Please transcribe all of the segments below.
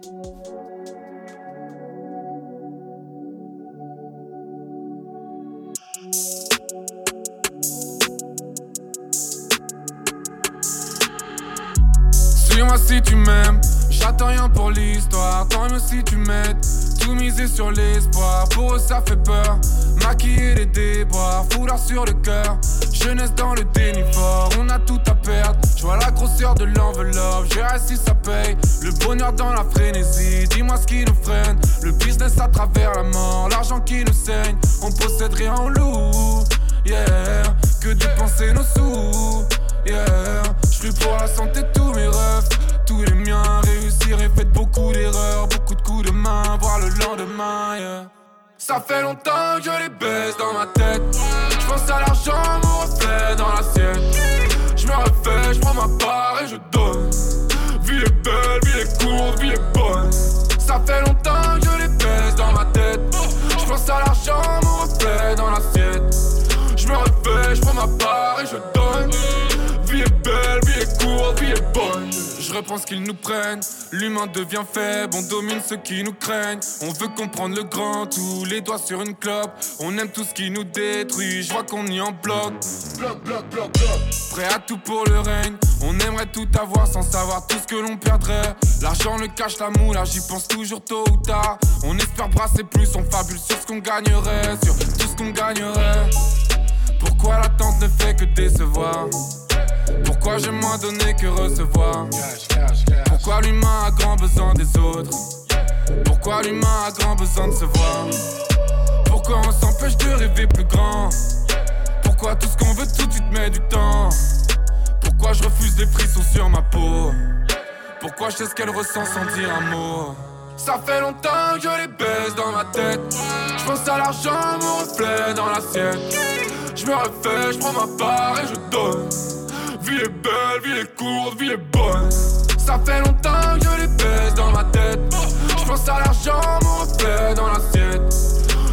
Suis-moi si tu m'aimes, j'attends rien pour l'histoire. Tant mieux si tu m'aides, tout miser sur l'espoir. Pour eux, ça fait peur. Maquiller les déboires, foulard sur le cœur. Jeunesse dans le déni fort, on a tout à perdre. Je vois la grosseur de l'enveloppe, j'ai si ça paye. Le bonheur dans la frénésie, dis-moi ce qui nous freine. Le business à travers la mort, l'argent qui nous saigne. On possède rien en loup, yeah. Que dépenser nos sous, yeah. Je pour la santé de tous mes rêves, tous les miens. Réussir et fait beaucoup d'erreurs, beaucoup de coups de main, voir le lendemain. Ça fait longtemps que je les baisse dans ma tête. Je pense à l'argent, mon reflet dans l'assiette. Je me refais, je prends ma part et je Qu'ils nous prennent, l'humain devient faible, on domine ceux qui nous craignent. On veut comprendre le grand, tous les doigts sur une clope. On aime tout ce qui nous détruit, je vois qu'on y en bloc. Bloc, bloc, bloc, bloc. Prêt à tout pour le règne, on aimerait tout avoir sans savoir tout ce que l'on perdrait. L'argent, le cache, la moula, j'y pense toujours tôt ou tard. On espère brasser plus, on fabule sur ce qu'on gagnerait, sur tout ce qu'on gagnerait. Pourquoi l'attente ne fait que décevoir? Pourquoi j'ai moins donné que recevoir? Pourquoi l'humain a grand besoin des autres? Pourquoi l'humain a grand besoin de se voir? Pourquoi on s'empêche de rêver plus grand? Pourquoi tout ce qu'on veut tout de suite met du temps? Pourquoi je refuse les frissons sur ma peau? Pourquoi je sais ce qu'elle ressent sans dire un mot? Ça fait longtemps que je les baisse dans ma tête. Je pense à l'argent, mon reflet dans l'assiette. Je me refais, je prends ma part et je donne. Vie est belle, vie est courte, vie est bonne. Ça fait longtemps que je les baisse dans ma tête. Je pense à l'argent, mon reflet dans l'assiette.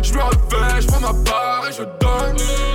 Je me refais, je prends ma part et je donne.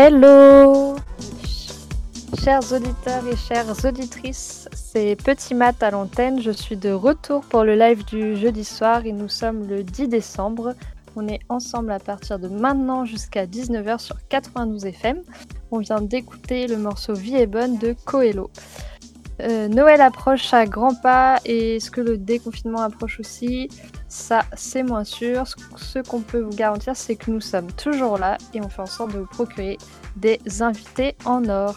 Hello Chers auditeurs et chères auditrices, c'est Petit Mat à l'antenne. Je suis de retour pour le live du jeudi soir et nous sommes le 10 décembre. On est ensemble à partir de maintenant jusqu'à 19h sur 92 FM. On vient d'écouter le morceau Vie est bonne de Coelho. Euh, Noël approche à grands pas et est-ce que le déconfinement approche aussi Ça, c'est moins sûr. Ce qu'on peut vous garantir, c'est que nous sommes toujours là et on fait en sorte de vous procurer des invités en or.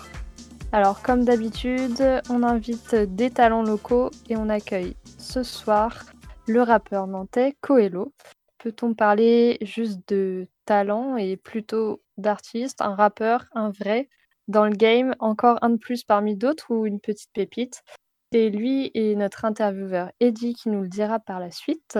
Alors, comme d'habitude, on invite des talents locaux et on accueille ce soir le rappeur nantais Coelho. Peut-on parler juste de talent et plutôt d'artiste, un rappeur, un vrai dans le game, encore un de plus parmi d'autres ou une petite pépite. C'est lui et notre intervieweur Eddie qui nous le dira par la suite.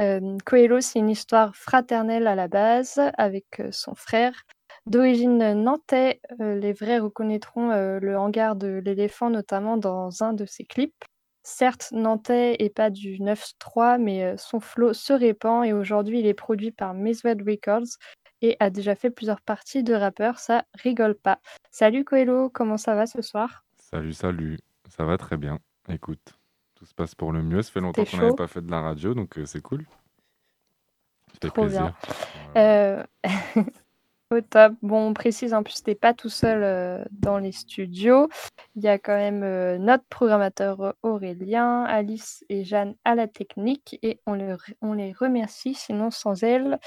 Euh, Coelho, c'est une histoire fraternelle à la base avec euh, son frère. D'origine nantais, euh, les vrais reconnaîtront le hangar de l'éléphant notamment dans un de ses clips. Certes, nantais et pas du 9-3, mais son flow se répand et aujourd'hui il est produit par Meswed Records et a déjà fait plusieurs parties de rappeurs, ça rigole pas. Salut Coelho, comment ça va ce soir? Salut, salut, ça va très bien. Écoute, tout se passe pour le mieux. Ça fait longtemps qu'on n'avait pas fait de la radio, donc euh, c'est cool. Ça fait Trop plaisir. bien. Euh, Au top. Bon, on précise, en plus, t'es pas tout seul euh, dans les studios. Il y a quand même euh, notre programmateur Aurélien, Alice et Jeanne à la technique et on, le- on les remercie. Sinon, sans elles,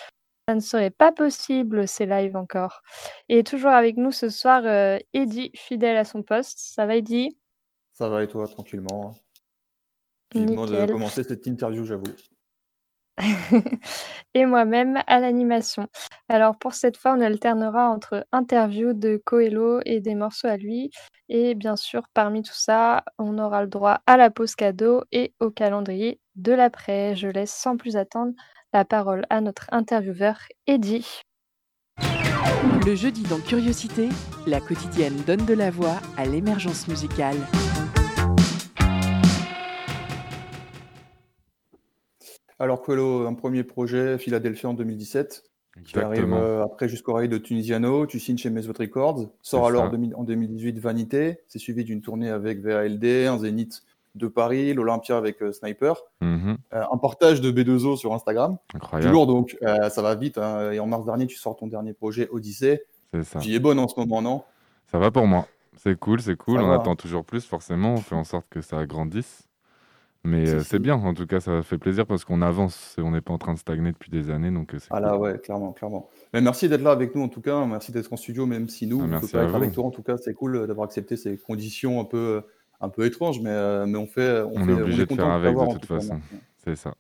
Ça ne serait pas possible ces lives encore. Et toujours avec nous ce soir, euh, Eddy, fidèle à son poste. Ça va Eddy? Ça va et toi, tranquillement Vivement de commencer cette interview, j'avoue. et moi-même à l'animation. Alors pour cette fois, on alternera entre interviews de Coelho et des morceaux à lui. Et bien sûr, parmi tout ça, on aura le droit à la pause cadeau et au calendrier de l'après. Je laisse sans plus attendre la parole à notre intervieweur Eddie. Le jeudi dans Curiosité, la quotidienne donne de la voix à l'émergence musicale. Alors Coelho, un premier projet, Philadelphie en 2017. Tu arrives euh, après jusqu'au rail de Tunisiano, tu signes chez Mesot Records, sort alors en 2018 Vanité, c'est suivi d'une tournée avec VALD, un Zénith de Paris, l'Olympia avec euh, Sniper, mhm. euh, un portage de B2O sur Instagram. Incroyable. Du lourd donc, ça va vite. Hein. et en mars dernier, tu sors ton dernier projet Odyssée. C'est ça. J'y es bonne en ce moment, non? Ça va pour moi. C'est cool, c'est cool. on attend toujours plus, forcément. On fait en sorte que ça grandisse. Mais euh, c'est bien, en tout cas, ça fait plaisir parce qu'on avance et on n'est pas en train de stagner depuis des années. Donc euh, ah là, ouais, clairement, clairement. Mais merci d'être là avec nous en tout cas. Merci d'être en studio, même si nous, ah, on peut pas être avec toi. En tout cas, c'est cool d'avoir accepté ces conditions un peu, un peu étranges, mais, euh, mais on fait. On, est obligé de faire avec de toute façon. C'est ça.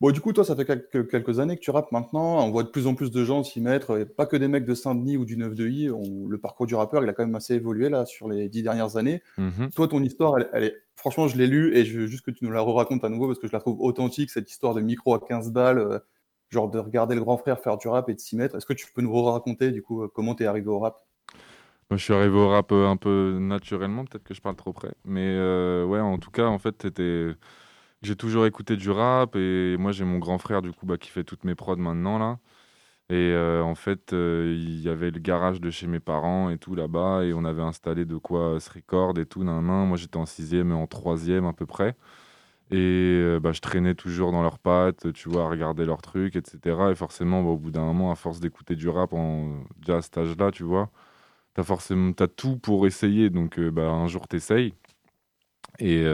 Bon, du coup, toi, ça fait quelques, quelques années que tu rappes maintenant. On voit de plus en plus de gens s'y mettre. pas que des mecs de Saint-Denis ou du 9 de I. le parcours du rappeur, il a quand même assez évolué là sur les dix dernières années. Mmh toi, ton histoire, elle, est franchement, je l'ai lu et je veux juste que tu nous la racontes à nouveau parce que je la trouve authentique, cette histoire de micro à 15 balles, euh, genre de regarder le grand frère faire du rap et de s'y mettre. Est-ce que tu peux nous raconter du coup euh, comment tu es arrivé au rap? Moi, je suis arrivé au rap euh, un peu naturellement, peut-être que je parle trop près. Mais ouais, en tout cas, en fait, j'ai toujours écouté du rap et moi j'ai mon grand frère du coup bah, qui fait toutes mes prods maintenant là. Et euh, en fait, euh, il y avait le garage de chez mes parents et tout là-bas et on avait installé de quoi se record et tout. Nan, Moi j'étais en sixième et en troisième à peu près. Et euh, bah, je traînais toujours dans leurs pattes, tu vois, à regarder leurs trucs, etc. Et forcément, bah, au bout d'un moment, à force d'écouter du rap, en, déjà à cet âge-là, tu vois, t'as forcément as tout pour essayer. Donc bah, un jour, t'essayes. Et,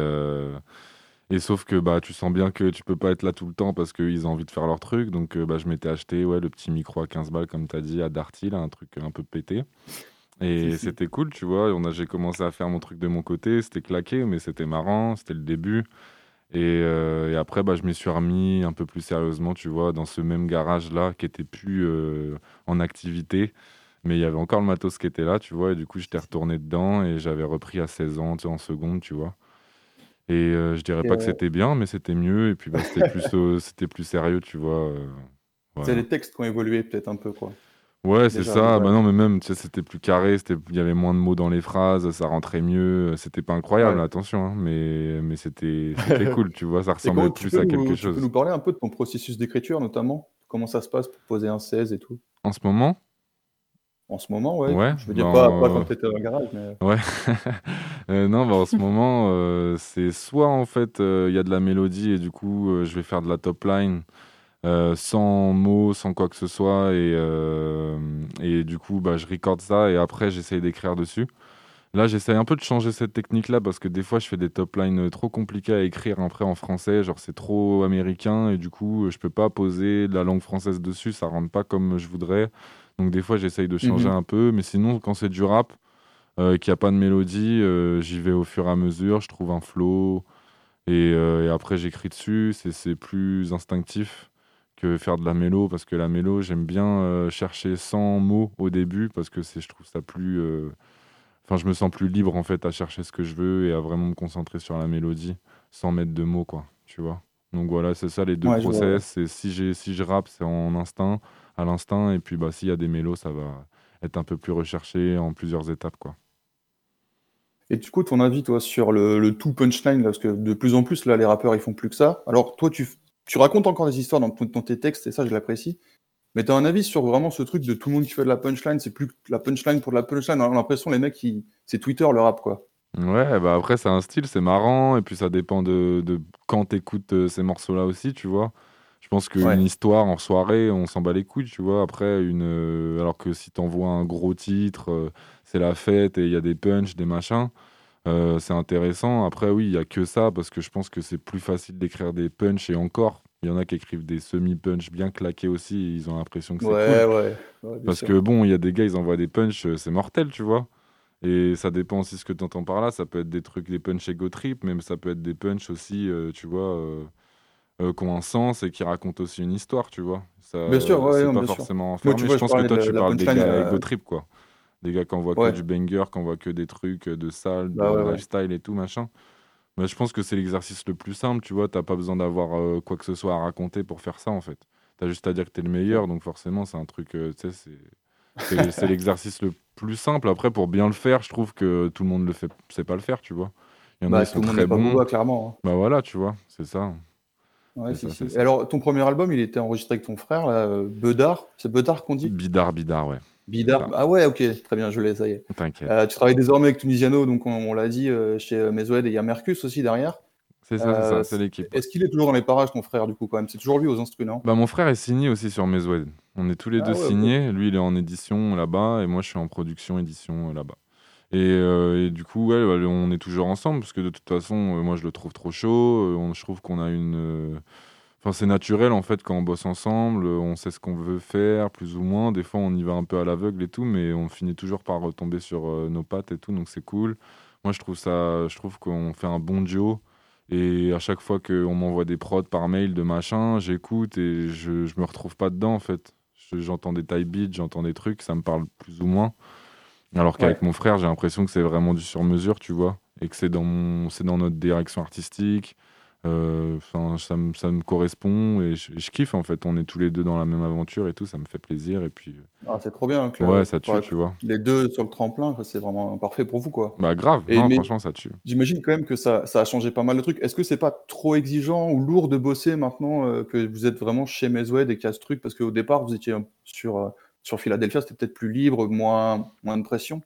et sauf que bah, tu sens bien que tu peux pas être là tout le temps parce qu'ils ont envie de faire leur truc. Donc euh, bah, je m'étais acheté ouais, le petit micro à 15 balles, comme tu as dit, à Darty, là, un truc un peu pété. Et c'était cool, tu vois. J'ai commencé à faire mon truc de mon côté. C'était claqué, mais c'était marrant. C'était le début. Et, euh, et après, bah, je m'y suis remis un peu plus sérieusement, tu vois, dans ce même garage-là qui était plus euh, en activité. Mais il y avait encore le matos qui était là, tu vois. Et du coup, j'étais retourné dedans et j'avais repris à 16 ans, tu sais, en seconde, tu vois. Et euh, je dirais pas que c'était bien, mais c'était mieux. Et puis bah, c'était plus, euh, c'était plus sérieux, tu vois. Euh, c'est les textes qui ont évolué peut-être un peu, quoi. Ouais, c'est ça. Bah non, mais même, tu sais, c'était plus carré, il y avait moins de mots dans les phrases, ça rentrait mieux. C'était pas incroyable, attention, hein, mais, mais c'était cool, tu vois, ça ressemblait plus à quelque chose. Tu peux nous parler un peu de ton processus d'écriture, notamment? Comment ça se passe pour poser un 16 et tout? En ce moment? En ce moment, ouais. ouais je veux dire, pas, pas, quand tu étais dans le garage, mais. Ouais. euh, non, bah, en ce moment, euh, c'est soit en fait, euh, il y a de la mélodie et du coup, euh, je vais faire de la top line sans mots, sans quoi que ce soit. Et, et du coup, bah, je recorde ça et après, j'essaye d'écrire dessus. Là, j'essaye un peu de changer cette technique-là parce que des fois, je fais des top lines trop compliquées à écrire après en français. Genre, c'est trop américain et du coup, je peux pas poser de la langue française dessus. Ça rentre pas comme je voudrais. Donc des fois, j'essaye de changer mhm. un peu. Mais sinon, quand c'est du rap, euh, qu'il n'y a pas de mélodie, euh, j'y vais au fur et à mesure. Je trouve un flow. Et, euh, après, j'écris dessus. C'est plus instinctif que faire de la mélo. Parce que la mélo, j'aime bien chercher sans mots au début. Parce que je trouve ça plus... Enfin, je me sens plus libre en fait à chercher ce que je veux et à vraiment me concentrer sur la mélodie sans mettre de mots, quoi. Tu vois donc voilà, c'est ça les deux process. Et si, si je rappe, c'est en instinct à l'instinct. Et puis, bah, s'il y a des mélos, ça va être un peu plus recherché en plusieurs étapes. Quoi. Et du coup, ton avis, toi, sur le, tout punchline, parce que de plus en plus, là, les rappeurs, ils font plus que ça. Alors, toi, tu, tu racontes encore des histoires dans, tes textes, et ça, je l'apprécie. Mais tu as un avis sur vraiment ce truc de tout le monde qui fait de la punchline, c'est plus la punchline pour de la punchline. On a l'impression, les mecs, c'est Twitter le rap, quoi. Ouais, bah après, c'est un style, c'est marrant, et puis ça dépend de, de quand t'écoutes euh, ces morceaux-là aussi, tu vois. Je pense qu'une histoire en soirée, on s'en bat les couilles, tu vois. Après, une, euh, alors que si t'envoies un gros titre, euh, c'est la fête et il y a des punchs, des machins, euh, c'est intéressant. Après, oui, il y a que ça parce que je pense que c'est plus facile d'écrire des punchs et encore, Il y en a qui écrivent des semi-punch bien claqués aussi, et ils ont l'impression que c'est ouais, cool. Ouais, ouais. Parce que bon, il y a des gars, ils envoient des punch, euh, c'est mortel, tu vois. Et ça dépend aussi ce que tu entends par là. Ça peut être des trucs, des punch ego trip, mais ça peut être des punch aussi, euh, tu vois, euh, qui ont un sens et qui racontent aussi une histoire, tu vois. Ça, bien sûr, ouais, pas forcément enfermé. je pense que toi, tu parles des gars ego trip, quoi. Des gars qui envoient que du banger, qui envoient que des trucs de salle, bah de lifestyle et tout, machin. Mais je pense que c'est l'exercice le plus simple, tu vois. T'as pas besoin d'avoir euh, quoi que ce soit à raconter pour faire ça, en fait. T'as juste à dire que t'es le meilleur, donc forcément, c'est un truc, euh, tu sais, c'est l'exercice le plus simple. Après, pour bien le faire, je trouve que tout le monde fait, sait pas le faire, tu vois. Il y en a bah, qui sont très bons. clairement. Hein. Bah voilà, tu vois, c'est ça. Ouais, alors, ton premier album, il était enregistré avec ton frère, là, euh, Bedard. C'est Bedard qu'on dit Bidard, Bidard, ouais. Bidard. Ah ouais, ok, très bien, je l'ai, ça y est. T'inquiète. Euh, tu travailles désormais avec Tunisiano, donc on, l'a dit, euh, chez Mesoued, et il y a Mercus aussi derrière. C'est ça, c'est ça, c'est l'équipe. Est-ce qu'il est toujours dans les parages, ton frère, du coup, quand même? C'est toujours lui aux instruments Bah, mon frère est signé aussi sur Mesoued. On est tous les ah deux signés. Lui, il est en édition là-bas, et moi, je suis en production édition là-bas. Et, du coup, on est toujours ensemble, parce que de toute façon, moi, je le trouve trop chaud. je trouve qu'on a une Enfin, c'est naturel en fait quand on bosse ensemble, on sait ce qu'on veut faire plus ou moins. Des fois, on y va un peu à l'aveugle et tout, mais on finit toujours par retomber sur euh, nos pattes et tout, donc c'est cool. Moi, je trouve ça, je trouve qu'on fait un bon duo. Et à chaque fois qu'on m'envoie des prods par mail de machin, j'écoute et je, je me retrouve pas dedans en fait. J'entends des type beats, j'entends des trucs, ça me parle plus ou moins. Alors qu'avec mon frère, j'ai l'impression que c'est vraiment du sur mesure, tu vois, et que c'est dans mon, dans notre direction artistique euh, ça, me, ça me correspond et je, kiffe en fait. On est tous les deux dans la même aventure et tout, ça me fait plaisir. Et puis. Euh, ah, c'est trop bien. ouais, ça tue, tu vois. Les deux sur le tremplin, c'est vraiment parfait pour vous, quoi. Bah grave. non, franchement, ça tue. J'imagine quand même que ça, ça, a changé pas mal de trucs. Est-ce que c'est pas trop exigeant ou lourd de bosser maintenant euh, que vous êtes vraiment chez Meswed et qu'il y a ce truc Parce qu'au départ, vous étiez sur sur Philadelphia, c'était peut-être plus libre, moins, moins de pression.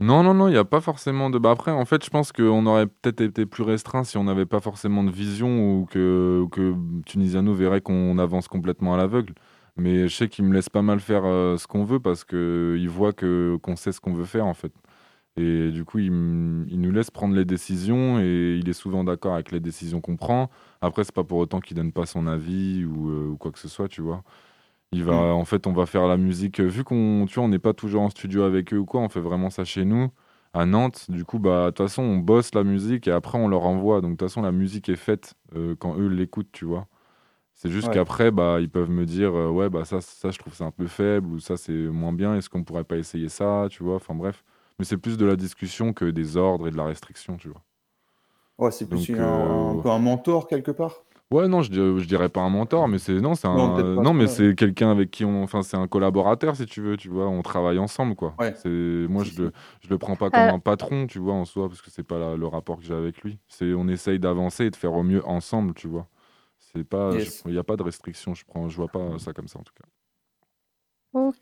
Non, non, non, il n'y a pas forcément de. Bah après, en fait, je pense qu'on aurait peut-être été plus restreint si on n'avait pas forcément de vision ou que, que Tunisiano verrait qu'on avance complètement à l'aveugle. Mais je sais qu'il me laisse pas mal faire euh, ce qu'on veut parce qu'il voit qu'on sait ce qu'on veut faire, en fait. Et du coup, il, il, nous laisse prendre les décisions et il est souvent d'accord avec les décisions qu'on prend. Après, c'est pas pour autant qu'il donne pas son avis ou, euh, ou quoi que ce soit, tu vois. Il va, mm. En fait, on va faire la musique. Euh, vu qu'on tu on n'est pas toujours en studio avec eux ou quoi, on fait vraiment ça chez nous, à Nantes. Du coup, bah, de toute façon, on bosse la musique et après, on leur envoie. Donc, de toute façon, la musique est faite euh, quand eux l'écoutent, tu vois. C'est juste qu'après, bah, ils peuvent me dire, euh, ouais, bah, ça, ça, je trouve c'est un peu faible ou ça, c'est moins bien. Est-ce qu'on pourrait pas essayer ça, tu vois? Enfin, bref. Mais c'est plus de la discussion que des ordres et de la restriction, tu vois. Ouais, c'est plus un, peu un mentor quelque part. Ouais, non, je, je dirais pas un mentor, mais c'est non, c'est un non, mais c'est quelqu'un avec qui on, enfin, c'est un collaborateur si tu veux, tu vois, on travaille ensemble quoi. C'est moi je le je le prends pas comme un patron, tu vois, en soi, parce que c'est pas le rapport que j'ai avec lui. C'est on essaye d'avancer et de faire au mieux ensemble, tu vois. C'est pas, il n'y a pas de restriction, je prends, je vois pas ça comme ça en tout cas.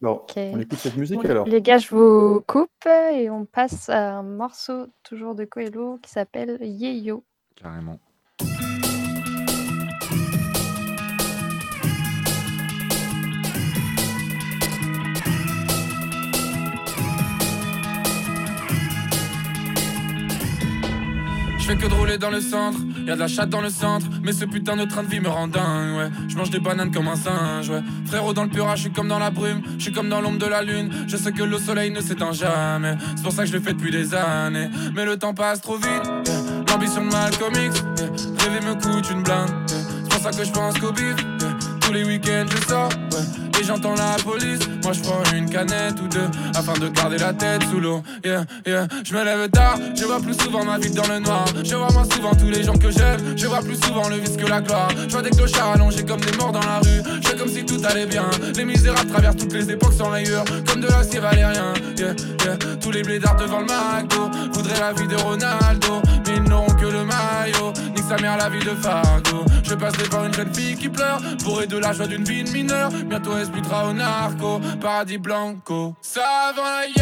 Ok. on écoute cette musique alors. Les gars, je vous coupe et on passe à un morceau toujours de Coelho qui s'appelle Yeyo. Carrément. Fais que de rouler dans le centre, y'a de la chatte dans le centre, mais ce putain de train de vie me rend dingue, ouais. Je mange des bananes comme un singe, ouais. Frérot dans le pura, je suis comme dans la brume, je suis comme dans l'ombre de la lune. Je sais que le soleil ne s'éteint jamais, c'est pour ça que je le fais depuis des années. Mais le temps passe trop vite, l'ambition de Malcolm X, rêver me coûte une blinde, c'est pour ça que je pense qu'au bif, tous les week-ends je sors, ouais j'entends la police. Moi je prends une canette ou deux afin de garder la tête sous l'eau. Yeah, yeah. Je me lève tard, je vois plus souvent ma vie dans le noir. Je vois moins souvent tous les gens que j'aime. Je vois plus souvent le vice que la gloire. Je vois des clochards allongés comme des morts dans la rue. Je fais comme si tout allait bien. Les misérables traversent toutes les époques sans rayures. Comme de l'acier valérien. Yeah, yeah. Tous les blédards devant le McDo voudraient la vie de Ronaldo. Mais ils n'auront Nique sa mère la vie de Fargo. Je passe devant une jeune fille qui pleure. Bourrée de la joie d'une vie de mineur. Bientôt elle se au narco. Paradis blanco. Ça va y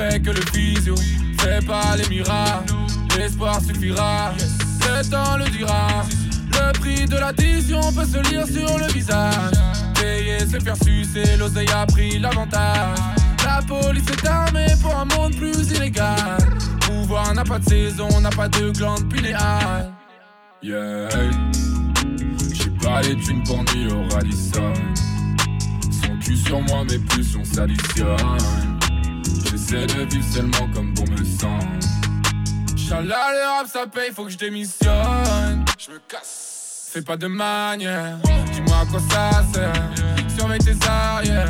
Frais que le physio, fais pas les miracles. L'espoir suffira, le temps le dira. Le prix de l'addition peut se lire sur le visage. Payer, c'est faire sucer, l'oseille a pris l'avantage. La police est armée pour un monde plus illégal. Pouvoir n'a pas de saison, n'a pas de glande pinéale. Yeah. J'ai pas les thunes pour ni au Radisson. Son cul sur moi, mais plus on s'additionne. J'essaie de vivre seulement comme bon me semble. Inch'Allah, le rap ça paye, faut que je démissionne. Je me casse, fais pas de manière. Dis-moi à quoi ça sert. Surveille tes arrières.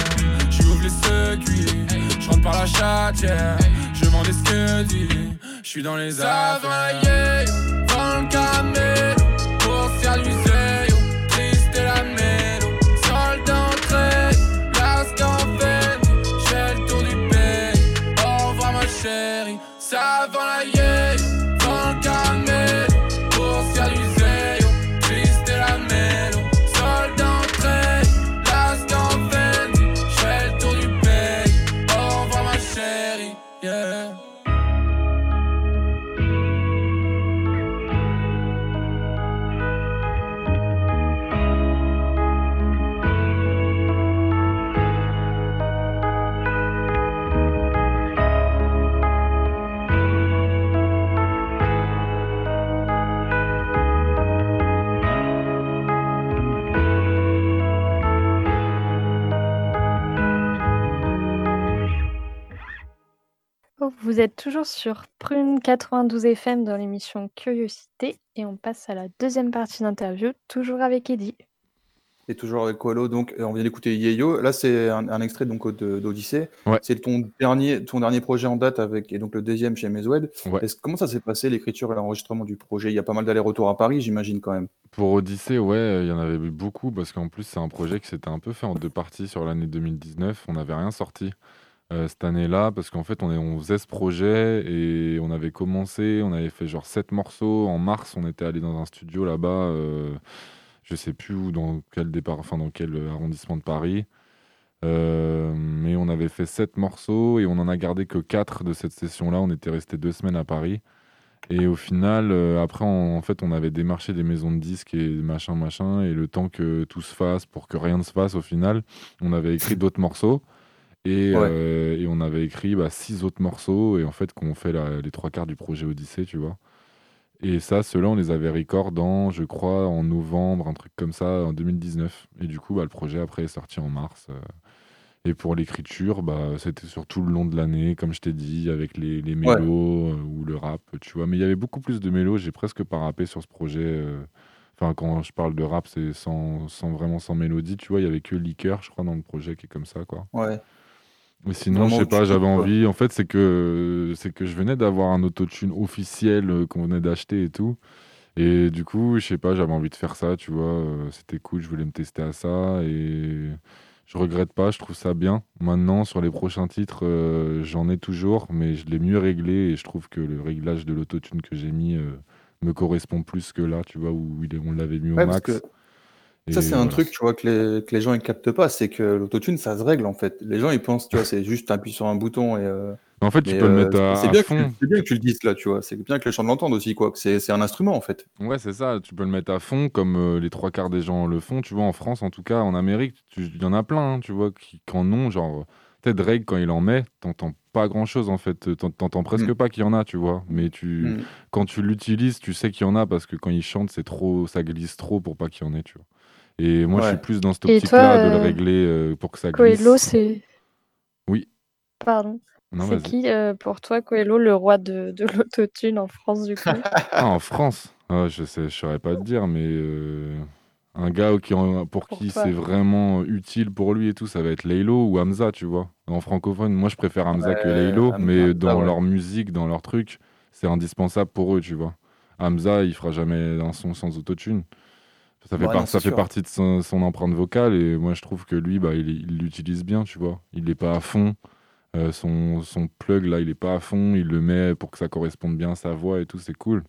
J'ouvre les circuits, je rentre par la chatière. Je vends des scudies, je suis dans les affaires. Dans le camé, pour chérie, ça va Vous êtes toujours sur Prune 92 FM dans l'émission Curiosité et on passe à la deuxième partie d'interview, toujours avec Eddy. Et toujours avec Qualo, donc euh, on vient d'écouter Yeyo. Là, c'est un, un extrait donc de- d'Odyssée. Ouais. C'est ton dernier, ton dernier projet en date avec et donc le deuxième chez Meswed. Ouais. Comment ça s'est passé l'écriture et l'enregistrement du projet? Il y a pas mal d'allers-retours à Paris, j'imagine quand même. Pour Odyssée, ouais, il y en avait eu beaucoup parce qu'en plus, c'est un projet qui s'était un peu fait en deux parties sur l'année 2019. On n'avait rien sorti euh, cette année-là parce qu'en fait, on, est, faisait ce projet et on avait commencé, on avait fait genre sept morceaux. En mars, on était allé dans un studio là-bas, euh, je sais plus où, dans quel départ, enfin dans quel arrondissement de Paris. Euh, mais on avait fait sept morceaux et on en a gardé que quatre de cette session-là. On était resté deux semaines à Paris. Et au final, euh, après, en fait, on avait démarché des maisons de disques et machin, machin. Et le temps que tout se fasse, pour que rien ne se fasse, au final, on avait écrit d'autres morceaux. Et, Ouais. euh, et on avait écrit bah, six autres morceaux. Et en fait, qu'on fait la- les trois quarts du projet Odyssée, tu vois. Et ça, ceux-là, on les avait record dans, je crois, en novembre, un truc comme ça, en 2019. Et du coup, bah, le projet, après, est sorti en mars. euh. Et pour l'écriture, bah, c'était sur tout le long de l'année, comme je t'ai dit, avec les, les Ouais. mélos euh, ou le rap, tu vois. Mais il y avait beaucoup plus de mélos, j'ai presque pas rappé sur ce projet. Enfin, quand je parle de rap, c'est sans, sans vraiment sans mélodie, tu vois. Il y avait que Liqueur, je crois, dans le projet qui est comme ça, quoi. Ouais. Mais sinon, je sais pas, j'avais envie. En fait, c'est que, c'est que je venais d'avoir un autotune officiel euh, qu'on venait d'acheter et tout. Et du coup, je sais pas, j'avais envie de faire ça, tu vois. euh, C'était cool, je voulais me tester à ça. Et je regrette pas, je trouve ça bien. Maintenant, sur les prochains titres, euh, j'en ai toujours, mais je l'ai mieux réglé. Et je trouve que le réglage de l'autotune que j'ai mis euh, me correspond plus que là, tu vois, où on l'avait mis au Ouais, parce max. que Ça, c'est un truc, tu vois, que les, que les gens ils captent pas, c'est que l'autotune, ça se règle en fait. Les gens ils pensent, tu vois, c'est juste t'appuies sur un bouton et. euh, En fait, tu peux le euh, mettre à, c'est bien, que fond. tu- c'est bien que tu le dises là, tu vois. C'est bien que les gens l'entendent aussi, quoi. que C'est un instrument en fait. Ouais, c'est ça, tu peux le mettre à fond comme euh, les trois quarts des gens le font, tu vois, en France en tout cas, en Amérique, il y en a plein, hein, tu vois, qui, qui en ont, genre, peut-être Drake quand il en met, t'entends pas grand-chose en fait, T'en- t'entends presque Mm. pas qu'il y en a, tu vois, mais tu, Mm. quand tu l'utilises, tu sais qu'il y en a parce que quand il chante, c'est trop, ça glisse trop pour pas qu'il y en ait, tu vois. Et moi, je suis plus dans cette Et optique-là toi, de le euh, régler euh, pour que ça glisse. Coelho, c'est. Oui. Pardon. C'est qui euh, pour toi, Coelho, le roi de, de l'autotune en France du coup? Ah, en France? Ah, Je sais, je saurais pas te dire, mais euh, un gars qui, pour Pour qui c'est vraiment utile pour lui et tout, ça va être Laylo ou Hamza, tu vois. En francophone, moi je préfère Hamza que Laylo, Hamza, mais Hamza, dans ouais. leur musique, dans leur truc, c'est indispensable pour eux, tu vois. Hamza, il fera jamais un son sans autotune. Ça fait, Ouais, par- non, ça c'est fait sûr. partie de son, son empreinte vocale et moi je trouve que lui, bah, il il l'utilise bien, tu vois. Il n'est pas à fond. Euh, son, son plug là, il est pas à fond. Il le met pour que ça corresponde bien à sa voix et tout, c'est cool.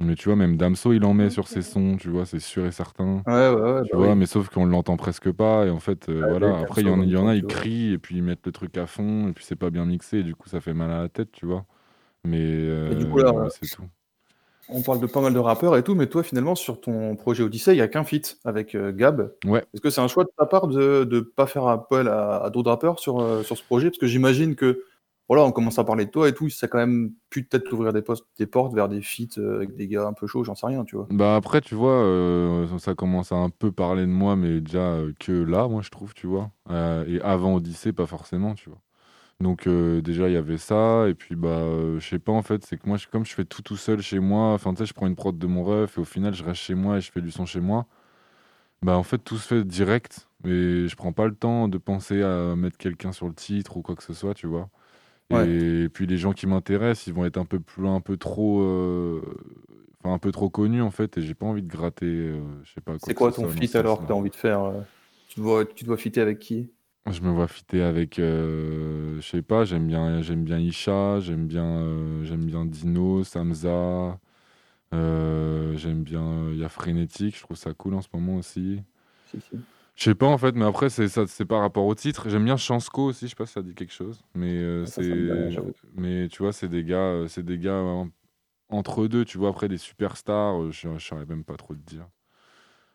Mais tu vois, même Damso, il en met sur ses sons, tu vois, c'est sûr et certain. Ouais, ouais, ouais. Tu bah vois, oui. mais sauf qu'on l'entend presque pas. Et en fait, euh, voilà. oui, Après, il y en, en il y en même a, ils crient et puis ils mettent le truc à fond. Et puis c'est pas bien mixé. Et du coup, ça fait mal à la tête, tu vois. Mais, Et du euh, coup, là, ouais, c'est tout. On parle de pas mal de rappeurs et tout, mais toi, finalement, sur ton projet Odyssey, il n'y a qu'un feat avec euh, Gab. Ouais. Est-ce que c'est un choix de ta part de ne pas faire appel à, à d'autres rappeurs sur, euh, sur ce projet? Parce que j'imagine que, voilà, on commence à parler de toi et tout, ça a quand même pu peut-être t'ouvrir des, postes- des portes vers des feats euh, avec des gars un peu chauds, j'en sais rien, tu vois. Bah après, tu vois, euh, ça commence à un peu parler de moi, mais déjà que là, moi, je trouve, tu vois. Et avant Odyssée, pas forcément, tu vois. Donc euh, déjà, il y avait ça. Et puis, bah, euh, je sais pas, en fait, c'est que moi, comme je fais tout tout seul chez moi, enfin, tu sais, je prends une prod de mon ref et au final, je reste chez moi et je fais du son chez moi. Bah, en fait, tout se fait direct. Et je prends pas le temps de penser à mettre quelqu'un sur le titre ou quoi que ce soit, tu vois. Ouais. Et puis les gens qui m'intéressent, ils vont être un peu plus, un peu trop, euh, enfin un peu trop connus en fait, et j'ai pas envie de gratter, euh, je sais pas quoi. C'est quoi ton ce alors que tu as envie de faire tu, dois, tu dois fitter avec qui? Je me vois fitter avec, je sais pas, j'aime bien, j'aime bien Isha, j'aime bien, euh, j'aime bien Dino, Samza, euh, j'aime bien, il y a Frénétique, je trouve ça cool en ce moment aussi. Si, si. Je sais pas en fait, mais après c'est ça, c'est par rapport au titre. J'aime bien Chansco aussi, je sais pas si ça dit quelque chose, mais euh, Ça, c'est, mais tu vois, c'est des gars, c'est des gars euh, entre deux, tu vois. Après des superstars, je, je saurais même pas trop te dire.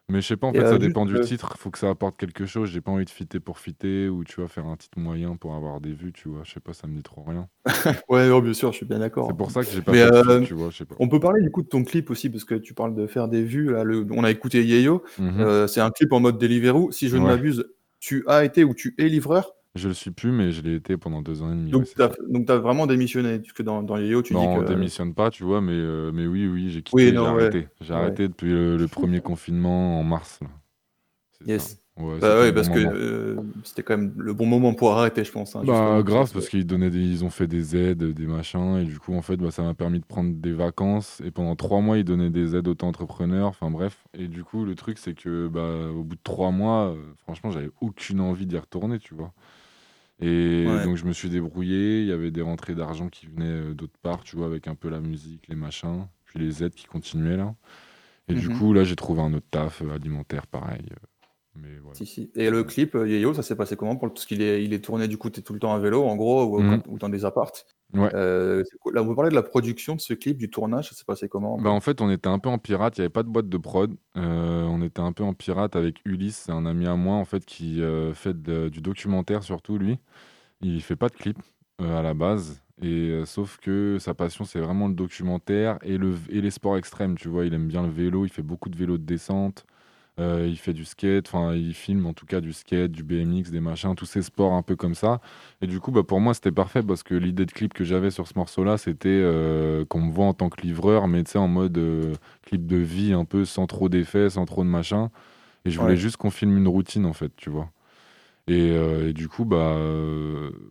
Mais je sais pas, en fait, euh, ça juste, dépend du euh, titre. Faut que ça apporte quelque chose. J'ai pas envie de fitter pour fitter ou tu vois faire un titre moyen pour avoir des vues, tu vois. Je sais pas, ça me dit trop rien. Ouais, bien sûr, je suis bien d'accord. C'est pour ça que j'ai pas Mais, fait de euh, tu vois. Je sais pas. On peut parler du coup de ton clip aussi, parce que tu parles de faire des vues. Là, le... On a écouté Yeyo, Mhm. euh, c'est un clip en mode Deliveroo. Si je ne m'abuse, tu as été ou tu es livreur? Je le suis plus, mais je l'ai été pendant deux ans et demi. Donc, ouais, tu as, donc t'as vraiment démissionné. Parce que dans, dans Yeyo, tu Non, dis on que. démissionne pas, tu vois, mais, euh, mais oui, oui, j'ai quitté, Oui, j'ai ouais. arrêté. J'ai Ouais. arrêté depuis le, le premier confinement en mars. là. Yes. ça. Ouais, Bah le parce bon que moment. euh, c'était quand même le bon moment pour arrêter, je pense. hein, Bah grave parce qu'ils donnaient des, ils ont fait des aides, des machins et du coup en fait bah, ça m'a permis de prendre des vacances et pendant trois mois ils donnaient des aides auto-entrepreneurs, enfin bref et du coup le truc c'est que bah, au bout de trois mois euh, franchement j'avais aucune envie d'y retourner tu vois et Ouais. donc je me suis débrouillé, il y avait des rentrées d'argent qui venaient euh, d'autre part tu vois avec un peu la musique, les machins, puis les aides qui continuaient là et du Mhm. coup là j'ai trouvé un autre taf euh, alimentaire pareil euh, mais voilà. Si, si. Et le clip euh, Yeyo, ça s'est passé comment pour... Parce qu'il est, il est tourné, du coup, es tout le temps à vélo, en gros, ou, Mhm. ou dans des appartes. Ouais. Euh, là, vous parlez de la production de ce clip, du tournage, ça s'est passé comment Bah en fait, on était un peu en pirate, il n'y avait pas de boîte de prod. Euh, on était un peu en pirate avec Ulysse, c'est un ami à moi en fait qui euh, fait de- du documentaire surtout lui. Il fait pas de clip à la base, et sauf que sa passion c'est vraiment le documentaire et, le, et les sports extrêmes, tu vois. Il aime bien le vélo, il fait beaucoup de vélo de descente, euh, il fait du skate, enfin il filme en tout cas du skate, du BMX, des machins, tous ces sports un peu comme ça. Et du coup, bah, pour moi, c'était parfait parce que l'idée de clip que j'avais sur ce morceau-là, c'était euh, qu'on me voit en tant que livreur, mais tu sais, en mode euh, clip de vie, un peu sans trop d'effets, sans trop de machin. Et je voulais Ouais. juste qu'on filme une routine, en fait, tu vois. Et, et du coup, bah,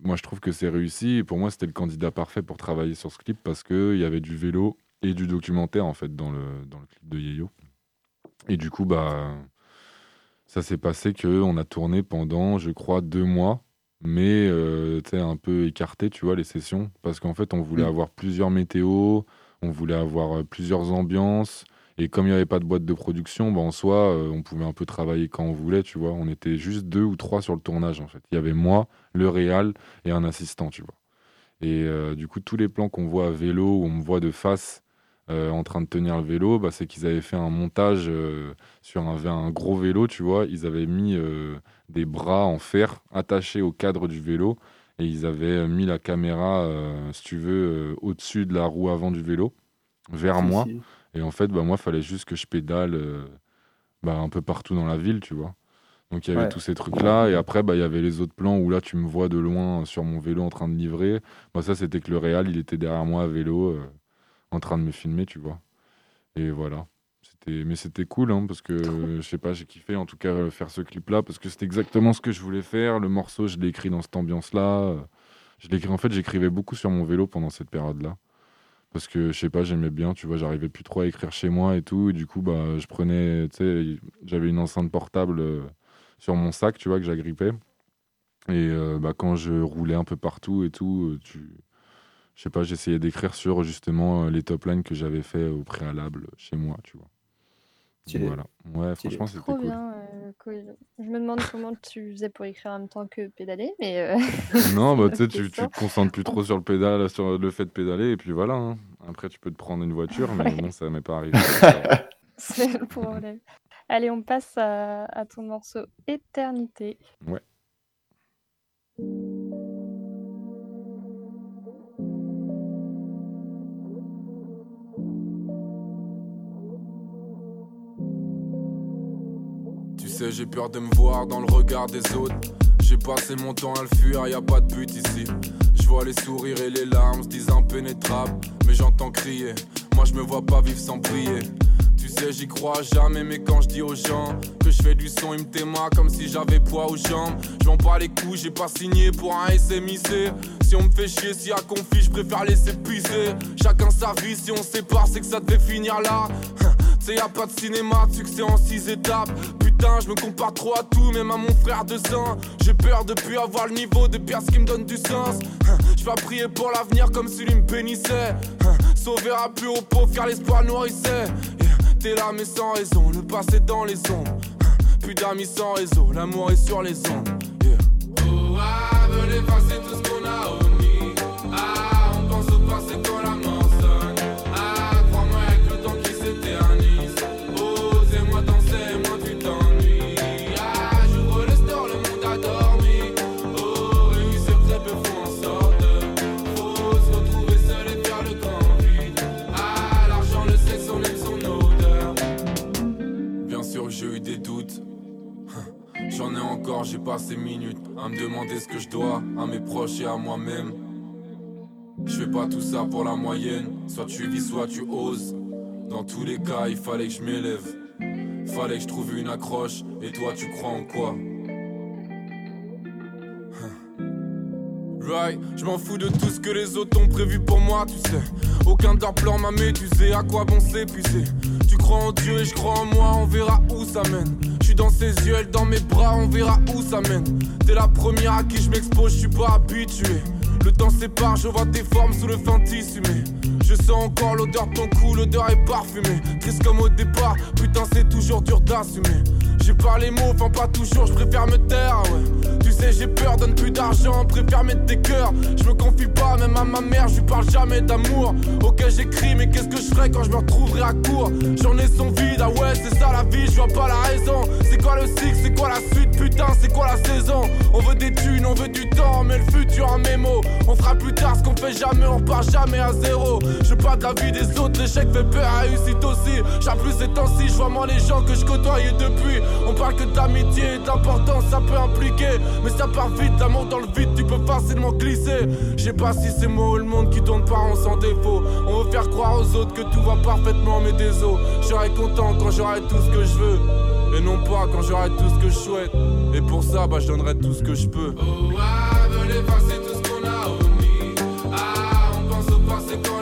moi, je trouve que c'est réussi. Et pour moi, c'était le candidat parfait pour travailler sur ce clip parce qu'il y avait du vélo et du documentaire, en fait, dans le, dans le clip de Yeyo. Et du coup, bah, ça s'est passé qu'on a tourné pendant, je crois, deux mois mais euh, un peu écarté, tu vois, les sessions, parce qu'en fait, on voulait Mm. avoir plusieurs météos, on voulait avoir euh, plusieurs ambiances, et comme il n'y avait pas de boîte de production, bah, en soi, euh, on pouvait un peu travailler quand on voulait, tu vois. On était juste deux ou trois sur le tournage, en fait. Il y avait moi, le réal et un assistant, tu vois. Et euh, du coup, tous les plans qu'on voit à vélo, où on me voit de face euh, en train de tenir le vélo, bah, c'est qu'ils avaient fait un montage euh, sur un, un gros vélo, tu vois. Ils avaient mis euh, des bras en fer attachés au cadre du vélo et ils avaient mis la caméra, si tu veux, au-dessus de la roue avant du vélo, vers moi. si. Et en fait, bah, moi, il fallait juste que je pédale bah, un peu partout dans la ville, tu vois. Donc il y avait Ouais. tous ces trucs-là. Et après, bah, il y avait les autres plans où là, tu me vois de loin sur mon vélo en train de livrer. Bah, ça, c'était que le réal, il était derrière moi à vélo, en train de me filmer, tu vois. Et voilà. C'était... Mais c'était cool, hein, parce que je sais pas, j'ai kiffé en tout cas euh, faire ce clip-là, parce que c'était exactement ce que je voulais faire. Le morceau, je l'ai écrit dans cette ambiance-là. euh, Je l'ai écrit... En fait, j'écrivais beaucoup sur mon vélo pendant cette période-là. Parce que je sais pas, j'aimais bien, tu vois, j'arrivais plus trop à écrire chez moi et tout. Et du coup, bah, je prenais, tu sais, j'avais une enceinte portable euh, sur mon sac, tu vois, que j'agrippais. Et euh, bah, quand je roulais un peu partout et tout, tu... je sais pas, j'essayais d'écrire sur justement les top lines que j'avais fait au préalable chez moi, tu vois. Voilà. Ouais, franchement, c'était Trop bien, cool. Je me demande comment tu faisais pour écrire en même temps que pédaler, mais Non, bah, tu sais, tu, tu te concentres plus trop sur le pédale, sur le fait de pédaler, et puis voilà. hein. Après, tu peux te prendre une voiture, mais bon, ça m'est pas arrivé. C'est le problème. Allez, on passe à, à ton morceau Éternité. Ouais. Sais, j'ai peur de me voir dans le regard des autres. J'ai passé mon temps à le fuir, y a pas de but ici. Je vois les sourires et les larmes se disent impénétrables, mais j'entends crier. Moi, je me vois pas vivre sans prier. Tu sais, j'y crois jamais, mais quand je dis aux gens que je fais du son, ils me témoignent comme si j'avais poids aux jambes. Je m'en les couilles, j'ai pas signé pour un SMIC. Si on me fait chier, y a conflit, je préfère laisser puiser. Chacun sa vie, si on sépare, c'est que ça devait finir là. C'est y a pas de cinéma, de succès en six étapes. Putain, je me compare trop à tout, même à mon frère de sang. J'ai peur de plus avoir le niveau de pierre qui me donne du sens. Je vais prier pour l'avenir comme s'il me bénissait. Sauver à plus haut pour faire l'espoir nourrissait. T'es là mais sans raison, le passé dans les ombres. Plus d'amis sans réseau, l'amour est sur les ondes. Encore, j'ai passé minutes à me demander ce que je dois à mes proches et à moi-même. Je fais pas tout ça pour la moyenne, soit tu vis, soit tu oses. Dans tous les cas, il fallait que je m'élève. Fallait que je trouve une accroche, et toi tu crois en quoi? Je m'en fous de tout ce que les autres ont prévu pour moi, tu sais. Aucun de leurs m'a médusé, à quoi bon s'épuiser? Tu crois en Dieu et je crois en moi, on verra où ça mène. Je suis dans ses yeux, elle dans mes bras, on verra où ça mène. T'es la première à qui je m'expose, je suis pas habitué. Le temps sépare, je vois tes formes sous le fin je sens encore l'odeur de ton cou, l'odeur est parfumée. Triste comme au départ, putain, c'est toujours dur d'assumer. J'ai pas les mots, enfin pas toujours, je préfère me taire, ouais. Tu sais, j'ai peur, donne plus d'argent, préfère mettre des cœurs. Je me confie pas, même à ma mère, je parle jamais d'amour. Ok, j'écris, mais qu'est-ce que je ferai quand je me retrouverai à court? J'en ai son vide, ah ouais, c'est ça la vie, je vois pas la raison. C'est quoi le cycle, c'est quoi la suite, putain, c'est quoi la saison? On veut des thunes, on veut du temps, mais le futur en mémo. On fera plus tard ce qu'on fait jamais, on part jamais à zéro. Je pas de la vie des autres, l'échec fait peur, réussite aussi. J'ai plus ces temps-ci, je vois moins les gens que je côtoyais depuis. On parle que d'amitié et d'importance, ça peut impliquer. Mais ça part vite, l'amour dans le vide, tu peux facilement glisser. Je sais pas si c'est moi ou le monde qui tourne par an sans défaut. On veut faire croire aux autres que tout va parfaitement, mais désolé. Je serai content quand j'aurai tout ce que je veux. Et non pas quand j'aurai tout ce que je souhaite. Et pour ça, bah je donnerai tout ce que je peux. Oh, tout ce qu'on a omis. Ah, on pense quand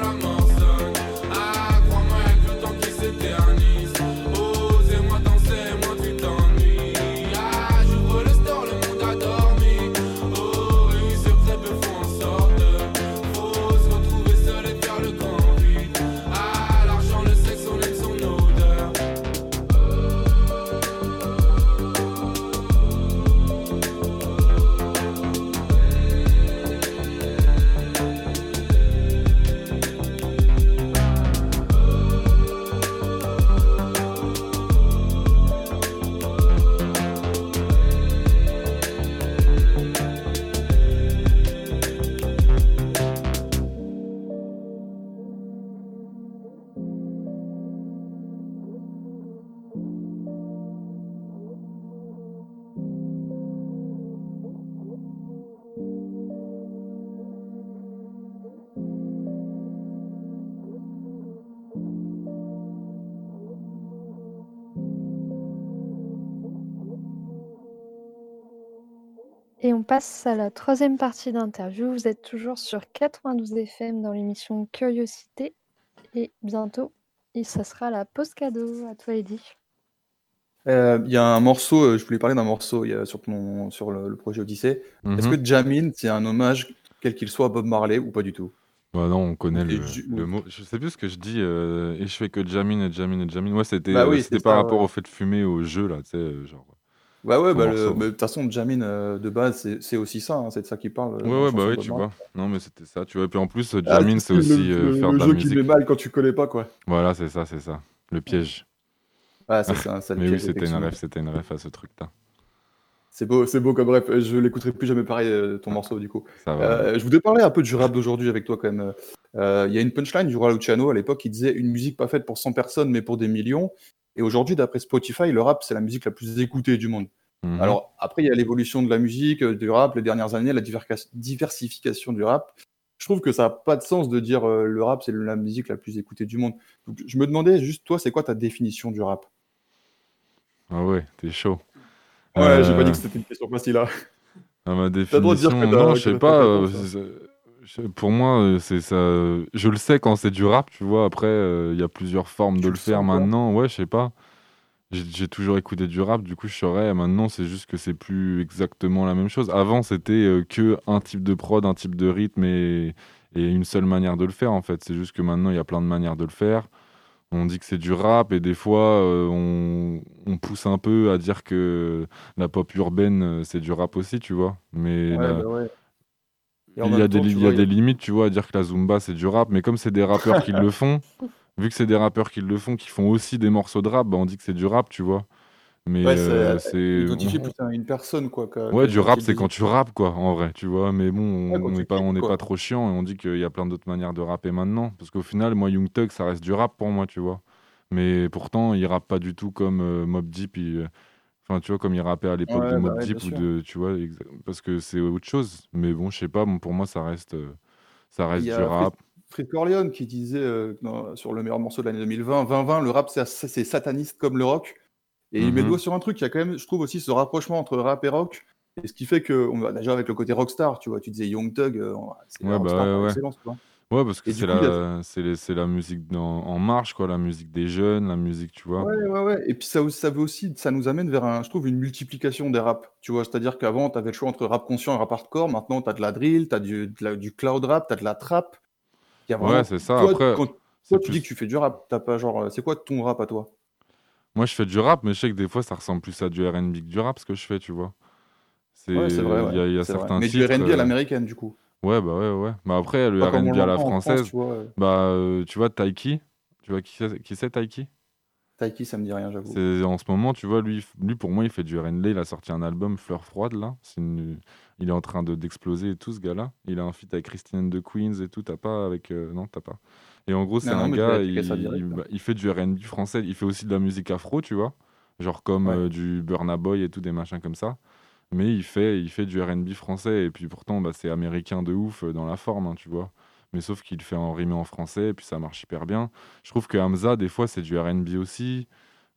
passe à la troisième partie d'interview. Vous êtes toujours sur 92 FM dans l'émission Curiosité. Et bientôt, et ça sera la pause cadeau. À toi, Eddy. Euh, Il y a un morceau, euh, je voulais parler d'un morceau il y a sur, mon, sur le, le projet Odyssée. Est-ce Mhm. que Jamin, c'est un hommage, quel qu'il soit, à Bob Marley ou pas du tout? Bah non, on connaît le, mot. Je sais plus ce que je dis. Euh, et je fais que Jamin et Jamin et Jamin. Ouais, c'était bah c'était par rapport au fait de fumer au jeu, là, tu sais, genre. Ouais, ouais, bah, de toute façon, Jamin, de base, c'est aussi ça, hein, c'est de ça qu'il parle. Ouais, ouais, bah oui, tu vois. Non, mais c'était ça, tu vois. Et puis en plus, ah, Jamin, c'est aussi faire de la musique. Le jeu qui met mal quand tu connais pas, quoi. Voilà, c'est ça, c'est ça. Le piège. Ah, c'est ça, ça Mais oui, c'était une rêve, c'était une rêve à ce truc-là. C'est beau, c'est beau comme bref. Je l'écouterai plus jamais pareil euh, ton morceau du coup. Euh, je voudrais parler un peu du rap d'aujourd'hui avec toi quand même. Euh, il y a une punchline du roi Luciano à l'époque qui disait une musique pas faite pour 100 personnes mais pour des millions. Et aujourd'hui, d'après Spotify, le rap c'est la musique la plus écoutée du monde. Mhm. Alors après, il y a l'évolution de la musique, du rap, les dernières années, la diversification du rap. Je trouve que ça n'a pas de sens de dire le rap c'est la musique la plus écoutée du monde. je me demandais juste toi, c'est quoi ta définition du rap? Ah ouais, t'es chaud. Ouais, j'ai pas dit que c'était une question facile. Hein. À ma définition, non, je sais pas. Euh, pour moi, euh, c'est ça. Je le sais quand c'est du rap, tu vois. Après, euh, il y a plusieurs formes de le faire maintenant. Ouais, je sais pas. J'ai toujours écouté du rap, du coup, je saurais. Maintenant, c'est juste que c'est plus exactement la même chose. Avant, c'était que un type de prod, un type de rythme et, et une seule manière de le faire, en fait. C'est juste que maintenant, il y a plein de manières de le faire on dit que c'est du rap et des fois euh, on, pousse un peu à dire que la pop urbaine euh, c'est du rap aussi, tu vois. Mais bah il y a, des, des limites, tu vois, à dire que la zumba c'est du rap. Mais comme c'est des rappeurs qui le font, vu que c'est des rappeurs qui le font, qui font aussi des morceaux de rap, bah, on dit que c'est du rap, tu vois. Mais euh, c'est. Identifier une personne, quoi. ouais, du rap, c'est quand tu rappes, quoi, en vrai, tu vois. Mais bon, on n'est pas, on n'est pas trop chiant et on dit qu'il y a plein d'autres manières de rapper maintenant. Parce qu'au final, moi, Young Thug, ça reste du rap pour moi, tu vois. Mais pourtant, il rappe pas du tout comme euh, Mob Deep. Euh, enfin, tu vois, comme il rappait à l'époque de Mob bah Deep ou de, tu vois, parce que c'est autre chose. Mais bon, je sais pas, bon, pour moi, ça reste, ça reste du rap. Fred Corleone qui disait sur le meilleur morceau de l'année 2020, 2020, le rap c'est sataniste comme le rock. Et il met le mhm. doigt sur un truc, il y a quand même, je trouve aussi ce rapprochement entre rap et rock. Et ce qui fait que, on va déjà avec le côté rockstar, tu vois, tu disais Young Thug, euh, c'est ouais, bah, ouais, excellence, Ouais, parce que c'est la, c'est la musique en marche, quoi, la musique des jeunes, la musique, tu vois. Ouais, ouais, ouais. Et puis ça, ça veut aussi, ça nous amène vers, un, je trouve, une multiplication des raps. Tu vois, c'est-à-dire qu'avant, tu avais le choix entre rap conscient et rap hardcore. Maintenant, tu as de la drill, tu as du, du cloud rap, tu as de la trap. ouais, c'est ça. Après, quand, tu dis que tu fais du rap, t'as pas genre, euh, c'est quoi ton rap à toi? Moi, je fais du rap, mais je sais que des fois, ça ressemble plus à du RB que du rap, ce que je fais, tu vois. C'est vrai. Il y a, certains Mais du RB à euh, l'américaine, du coup. Ouais, bah ouais, ouais. Bah après, le RB à la française, tu vois, bah, euh, tu vois, Taiki, tu vois qui c'est Taiki? Taiki, ça me dit rien, j'avoue. En ce moment, tu vois, lui, lui, pour moi, il fait du RB. Il a sorti un album, Fleur Froide, là. Il est en train de, d'exploser et tout, ce gars-là. Il a un feat avec Christine de Queens et tout. T'as pas avec. Euh, non, t'as pas. Et en gros, c'est un gars, bah, il, fait du RB français, il fait aussi de la musique afro, tu vois. Genre comme euh, du Burna Boy et tout, des machins comme ça. Mais il fait, il fait du RB français, et puis pourtant, bah, c'est américain de ouf euh, dans la forme, hein, tu vois. Mais sauf qu'il fait en rimé en français, et puis ça marche hyper bien. Je trouve que Hamza, des fois, c'est du RB aussi.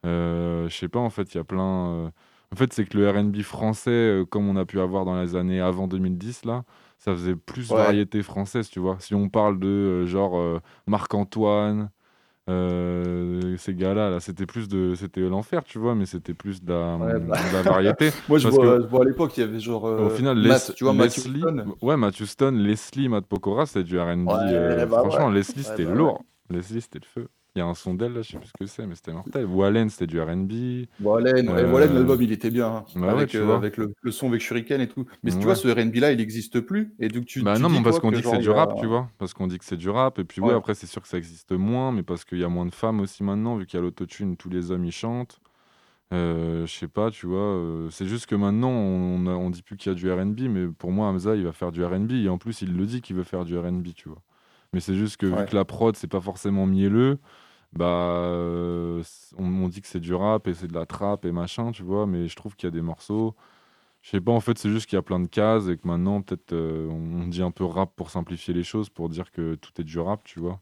Euh, je sais pas, en fait, il y a plein. En fait, c'est que le RB français, comme on a pu avoir dans les années avant 2010, là, ça faisait plus variété française, tu vois. Si on parle de euh, genre euh, Marc-Antoine, euh, ces gars-là, là, c'était plus de, c'était l'enfer, tu vois, mais c'était plus de la, bah. variété. Moi, je vois, à l'époque, il y avait genre. au final, tu vois, Leslie, ouais, Matthew Stone, Leslie, Matt Pokora, c'était du R&B. Bah franchement, Leslie, c'était bah lourd. Leslie, c'était le feu. Il y a un son d'elle, là, je sais plus ce que c'est, mais c'était mortel. Wallen, c'était du RB. Wallen, euh... Wallen l'album, il était bien. Hein, avec, euh, avec le, le, son avec Shuriken et tout. Mais tu vois, ce RB là, il n'existe plus. Et donc, tu, bah non, mais parce qu'on dit que c'est du rap, tu vois. Parce qu'on dit que c'est du rap. Et puis, ouais, après, c'est sûr que ça existe moins, mais parce qu'il y a moins de femmes aussi maintenant, vu qu'il y a l'autotune, tous les hommes, ils chantent. Euh, je sais pas, tu vois. Euh, c'est juste que maintenant, on, on dit plus qu'il y a du RB, mais pour moi, Hamza, il va faire du RB. Et en plus, il le dit qu'il veut faire du RB, tu vois. Mais c'est juste que vu que la prod, c'est pas forcément mielleux, bah, euh, on, dit que c'est du rap et c'est de la trap et machin, tu vois, mais je trouve qu'il y a des morceaux. Je sais pas, en fait, c'est juste qu'il y a plein de cases et que maintenant, peut-être, euh, on dit un peu rap pour simplifier les choses, pour dire que tout est du rap, tu vois.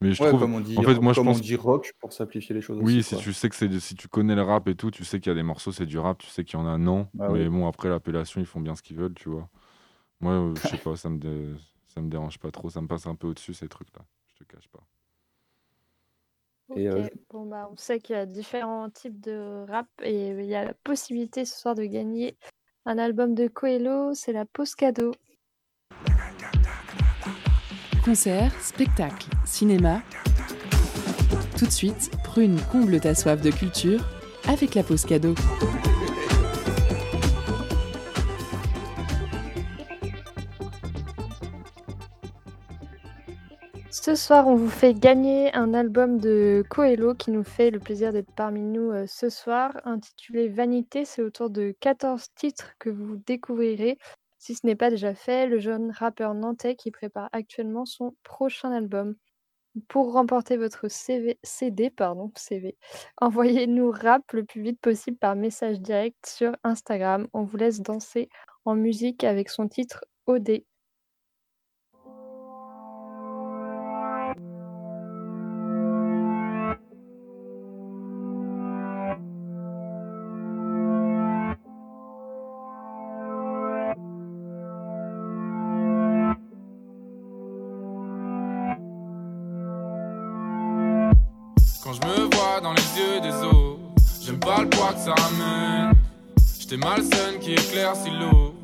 Mais je trouve, comme on dit, en fait, moi, je pense... on dit rock pour simplifier les choses. Oui, si tu sais que c'est, si tu connais le rap et tout, tu sais qu'il y a des morceaux, c'est du rap, tu sais qu'il y en a non. Bah mais bon, après l'appellation, ils font bien ce qu'ils veulent, tu vois. Moi, euh, je sais pas, ça me, ça me dérange pas trop, ça me passe un peu au-dessus ces trucs-là. Je te cache pas. Euh, bon, bah, on sait qu'il y a différents types de rap et il y a la possibilité ce soir de gagner un album de Coelho, c'est la pause cadeau. Concerts, spectacles, cinéma. Tout de suite, prune comble ta soif de culture avec la pause cadeau. Ce soir, on vous fait gagner un album de Coelho qui nous fait le plaisir d'être parmi nous euh, ce soir, intitulé Vanité. C'est autour de 14 titres que vous découvrirez. Si ce n'est pas déjà fait, le jeune rappeur nantais qui prépare actuellement son prochain album. Pour remporter votre CV, CD, CV, envoyez-nous rap le plus vite possible par message direct sur Instagram. On vous laisse danser en musique avec son titre OD. L'eau.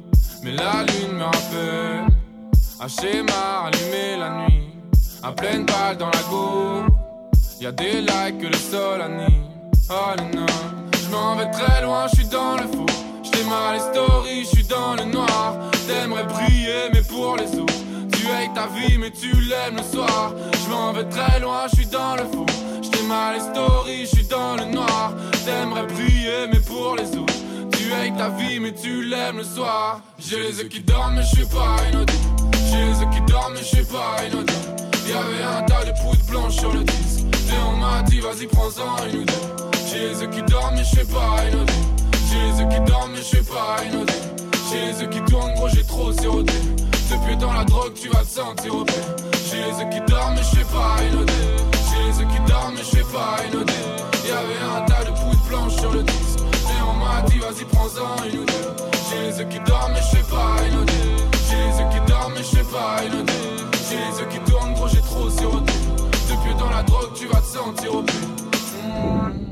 Mais la lune me rappelle un schéma allumé la nuit. À pleine balle dans la go. Y'a des likes que le sol anime. Oh non, j'm'en vais très loin, j'suis dans le faux. J'démarre les stories, j'suis dans le noir. T'aimerais briller, mais pour les autres. Tu hates ta vie, mais tu l'aimes le soir. J'm'en vais très loin, j'suis dans le faux. J'démarre les stories, j'suis dans le noir. T'aimerais briller, mais pour les autres. Hates ta vie, mais tu l'aimes le soir. J'ai les yeux qui dorment, mais je suis pas inaudible. J'ai les yeux qui dorment, mais je suis pas inaudible. Y'avait un tas de poudre blanche sur le disque. Et on m'a dit, vas-y, prends-en une ou deux. J'ai les yeux qui dorment, mais je suis pas inaudible. J'ai les yeux qui dorment, mais je suis pas inaudible. J'ai les yeux qui tournent, gros, j'ai trop siroté. Depuis dans la drogue, tu vas sentir au J'ai les yeux qui dorment, mais je suis pas inaudible. J'ai les yeux qui dorment, mais je suis pas inaudible. Y'avait un tas de poudre blanche sur le disque m'a dit vas-y prends-en une ou deux. J'ai les yeux qui dorment mais je sais pas inaudible J'ai les yeux qui dorment mais je sais pas inaudible J'ai les yeux qui tournent gros j'ai trop siroté Depuis dans la drogue tu vas te sentir au plus mmh.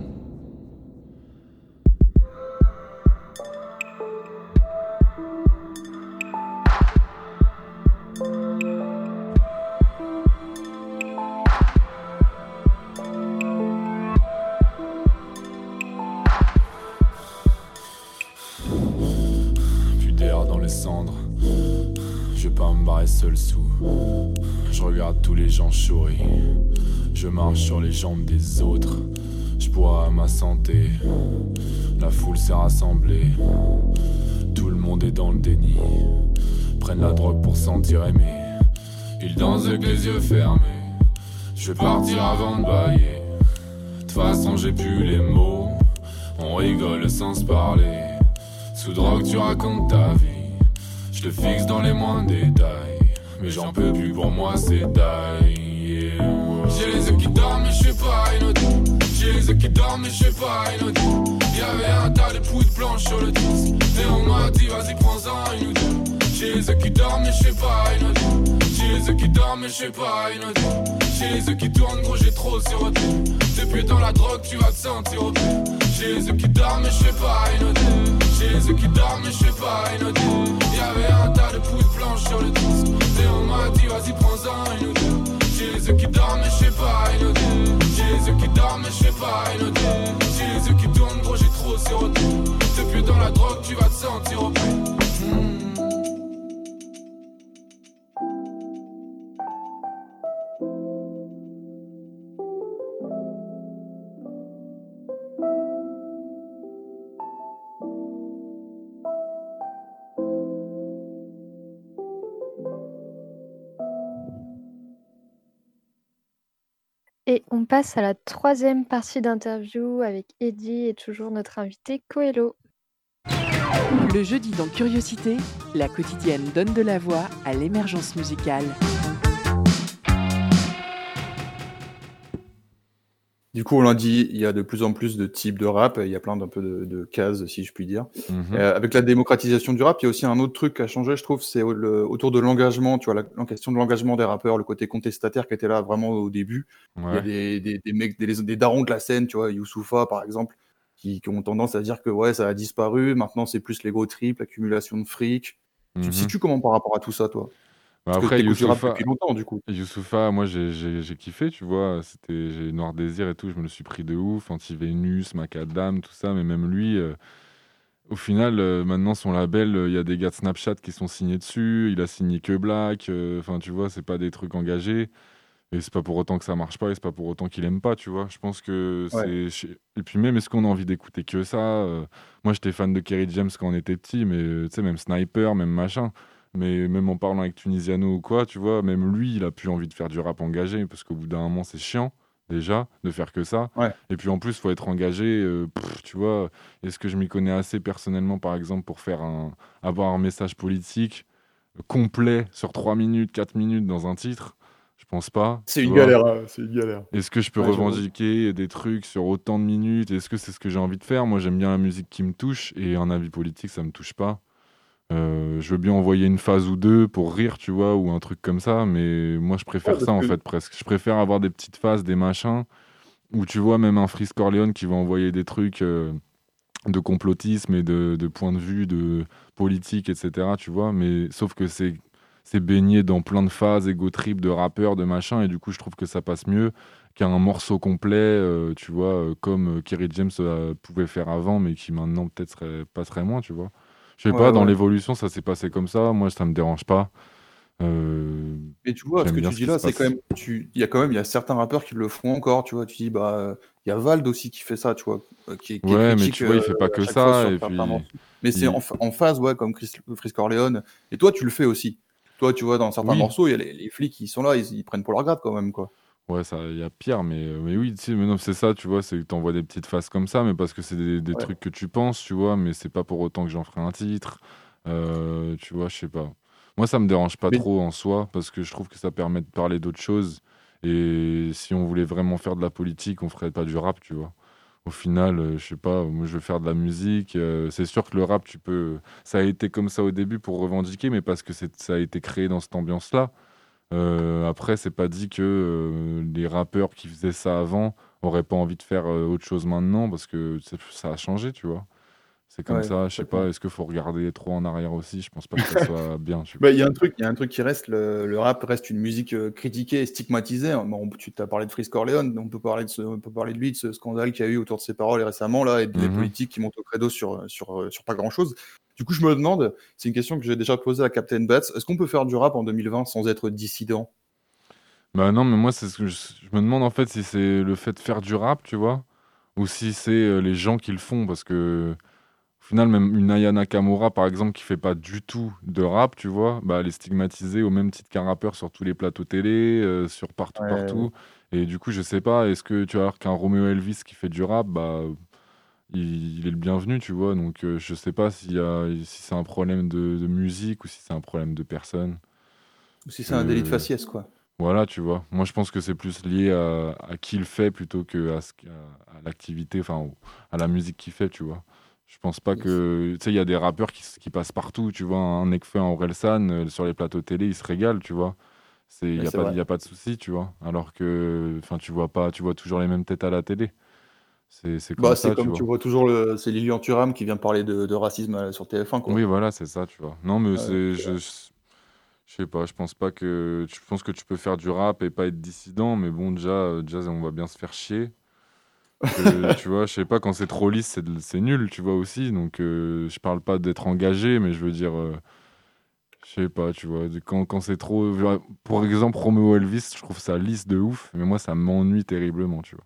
Seul sous. Je regarde tous les gens chourir. Je marche sur les jambes des autres. Je bois à ma santé. La foule s'est rassemblée. Tout le monde est dans le déni. Prennent la drogue pour sentir aimé. Ils dansent avec les yeux fermés. Je vais partir avant de bailler. De façon, j'ai plus les mots. On rigole sans se parler. Sous drogue, tu racontes ta vie. Je te fixe dans les moindres détails mais j'en peux plus pour moi c'est die. J'ai les yeux qui dorment mais je suis pas inaudible. J'ai les yeux qui dorment mais je suis pas inaudible. Y'avait un tas de poudre blanche sur le disque. Et on m'a dit vas-y prends-en une ou deux. J'ai les yeux qui dorment mais je suis pas inaudible. J'ai les yeux qui dorment mais je suis pas inaudible. J'ai les yeux qui tournent gros j'ai trop siroté. Depuis dans la drogue tu vas te sentir au. J'ai les yeux qui dorment mais je suis pas inaudible. J'ai les yeux qui dorment je suis pas inaudible. Y'avait un tas de poudre blanche sur le disque. Et on m'a dit vas-y prends-en une ou deux J'ai les qui dorment mais je sais pas inaudible J'ai les qui dorment mais je sais pas inaudible J'ai les yeux qui tournent gros j'ai trop siroté Depuis dans la drogue tu vas te sentir au plus Et on passe à la troisième partie d'interview avec Eddie et toujours notre invité Coelho. Le jeudi dans Curiosité, la quotidienne donne de la voix à l'émergence musicale. Du coup, on l'a dit, il y a de plus en plus de types de rap, il y a plein d'un peu de, cases, si je puis dire. Mhm. Euh, avec la démocratisation du rap, il y a aussi un autre truc qui a changé, je trouve, c'est autour de l'engagement, tu vois, la, question de l'engagement des rappeurs, le côté contestataire qui était là vraiment au début. Il y a des, mecs, des, darons de la scène, tu vois, Youssoufa, par exemple, qui, ont tendance à dire que ouais, ça a disparu, maintenant c'est plus les gros triples, l'accumulation de fric. Tu te mhm. situes comment par rapport à tout ça, toi? Bah, après, Youssoufa, du coup. Youssoufa, moi j'ai kiffé, tu vois. C'était j'ai Noir Désir et tout, je me le suis pris de ouf. Antivénus, Macadam, tout ça. Mais même lui, euh, au final, euh, maintenant son label, euh, il y a des gars de Snapchat qui sont signés dessus. Il a signé que Black. Enfin, tu vois, c'est pas des trucs engagés. Et c'est pas pour autant que ça marche pas, et c'est pas pour autant qu'il aime pas, tu vois. Je pense que c'est. Et puis même, est-ce qu'on a envie d'écouter que ça Moi, j'étais fan de Kerry James quand on était petit, mais tu sais, même Sniper, même machin. Mais même en parlant avec Tunisiano ou quoi, tu vois, même lui, il a plus envie de faire du rap engagé parce qu'au bout d'un moment, c'est chiant déjà de faire que ça. Et puis en plus, il faut être engagé. Euh, tu vois, est-ce que je m'y connais assez personnellement, par exemple, pour faire un, avoir un message politique complet sur 3 minutes, 4 minutes dans un titre? Je pense pas. C'est une, galère, hein, c'est une galère. Est-ce que je peux revendiquer des trucs sur autant de minutes? Est-ce que c'est ce que j'ai envie de faire? Moi, j'aime bien la musique qui me touche et un avis politique, ça me touche pas. Euh, je veux bien envoyer une phase ou deux pour rire, tu vois, ou un truc comme ça, mais moi je préfère ça en fait presque. Je préfère avoir des petites phases, des machins, où tu vois même un Frisk Corleone qui va envoyer des trucs euh, de complotisme et de, de point de vue, de politique, etc. Tu vois, mais sauf que c'est c'est baigné dans plein de phases, ego trip, de rappeurs, de machin, et du coup je trouve que ça passe mieux qu'un morceau complet, euh, tu vois, comme Kerry James pouvait faire avant, mais qui maintenant peut-être passerait moins, tu vois. Je sais pas, dans l'évolution, ça s'est passé comme ça. Moi, ça me dérange pas. Euh, Mais tu vois, ce que tu dis là, c'est quand même, il y a quand même, il y a certains rappeurs qui le font encore, tu vois. Tu dis, bah, il y a Vald aussi qui fait ça, tu vois. Euh, qui, ouais, mais tu vois, il fait pas euh, que ça. Et puis... Mais c'est en, phase, ouais, comme Chris, Chris Corleone. Et toi, tu le fais aussi. Toi, tu vois, dans certains morceaux, il y a les, flics qui sont là, ils, ils, prennent pour leur grade quand même, quoi. Ouais, ça, il y a pire, mais, euh, mais oui, tu sais, c'est ça, tu vois, c'est que tu envoies des petites faces comme ça, mais parce que c'est des, trucs que tu penses, tu vois, mais c'est pas pour autant que j'en ferai un titre. Euh, tu vois, je sais pas. Moi, ça me dérange pas trop en soi, parce que je trouve que ça permet de parler d'autres choses. Et si on voulait vraiment faire de la politique, on ferait pas du rap, tu vois. Au final, euh, je sais pas, moi je veux faire de la musique. c'est sûr que le rap, tu peux. Ça a été comme ça au début pour revendiquer, mais parce que ça a été créé dans cette ambiance-là. Euh, après, c'est pas dit que euh, les rappeurs qui faisaient ça avant auraient pas envie de faire euh, autre chose maintenant parce que ça a changé, tu vois. C'est comme ça, je sais pas, est-ce qu'il faut regarder trop en arrière aussi? Je pense pas que ça soit bien. Bah, il y a un truc, y a un truc qui reste, le, rap reste une musique critiquée et stigmatisée. Bon, tu t'as parlé de Frisk Corleone, on peut parler de ce, on peut parler de lui, de ce scandale qu'il y a eu autour de ses paroles récemment là, et des mmh politiques qui montent au credo sur, sur, sur pas grand chose. Du coup, je me demande, c'est une question que j'ai déjà posée à Captain Bats, est-ce qu'on peut faire du rap en 2020 sans être dissident? Bah non, mais moi, c'est ce que je, me demande en fait si c'est le fait de faire du rap, tu vois, ou si c'est euh, les gens qui le font, parce que au final, même une Aya Nakamura, par exemple, qui fait pas du tout de rap, tu vois, bah, elle est stigmatisée au même titre qu'un rappeur sur tous les plateaux télé, euh, sur partout, partout. Et du coup, je sais pas, est-ce que tu vois qu'un Romeo Elvis qui fait du rap, bah il, est le bienvenu, tu vois. Donc, euh, je sais pas si, si c'est un problème de, musique ou si c'est un problème de personne. Ou si c'est un délit de faciès, quoi. Voilà, tu vois. Moi, je pense que c'est plus lié à, qui le fait plutôt que à, à, l'activité, enfin, à la musique qu'il fait, tu vois. Je pense pas que. Tu sais, il y a des rappeurs qui, qui, passent partout, tu vois. Un Nekfeu, un Orelsan, euh, sur les plateaux télé, ils se régalent, tu vois. Il n'y a, pas, a pas de souci, tu vois. Alors que, enfin, tu vois pas, tu vois toujours les mêmes têtes à la télé. C'est comme, bah, ça, comme tu, vois. toujours, le... c'est Lilian Thuram qui vient parler de, racisme euh, sur TF1. Oui, voilà, c'est ça, tu vois. Non, mais c'est, je, je, sais pas, je pense pas que. Je pense que tu peux faire du rap et pas être dissident, mais bon, déjà, euh, déjà on va bien se faire chier. tu vois, je sais pas, quand c'est trop lisse, c'est nul, tu vois aussi. Donc, euh, je parle pas d'être engagé, mais je veux dire. je sais pas, tu vois, quand, quand c'est trop. Pour exemple, Romeo Elvis, je trouve ça lisse de ouf, mais moi, ça m'ennuie terriblement, tu vois.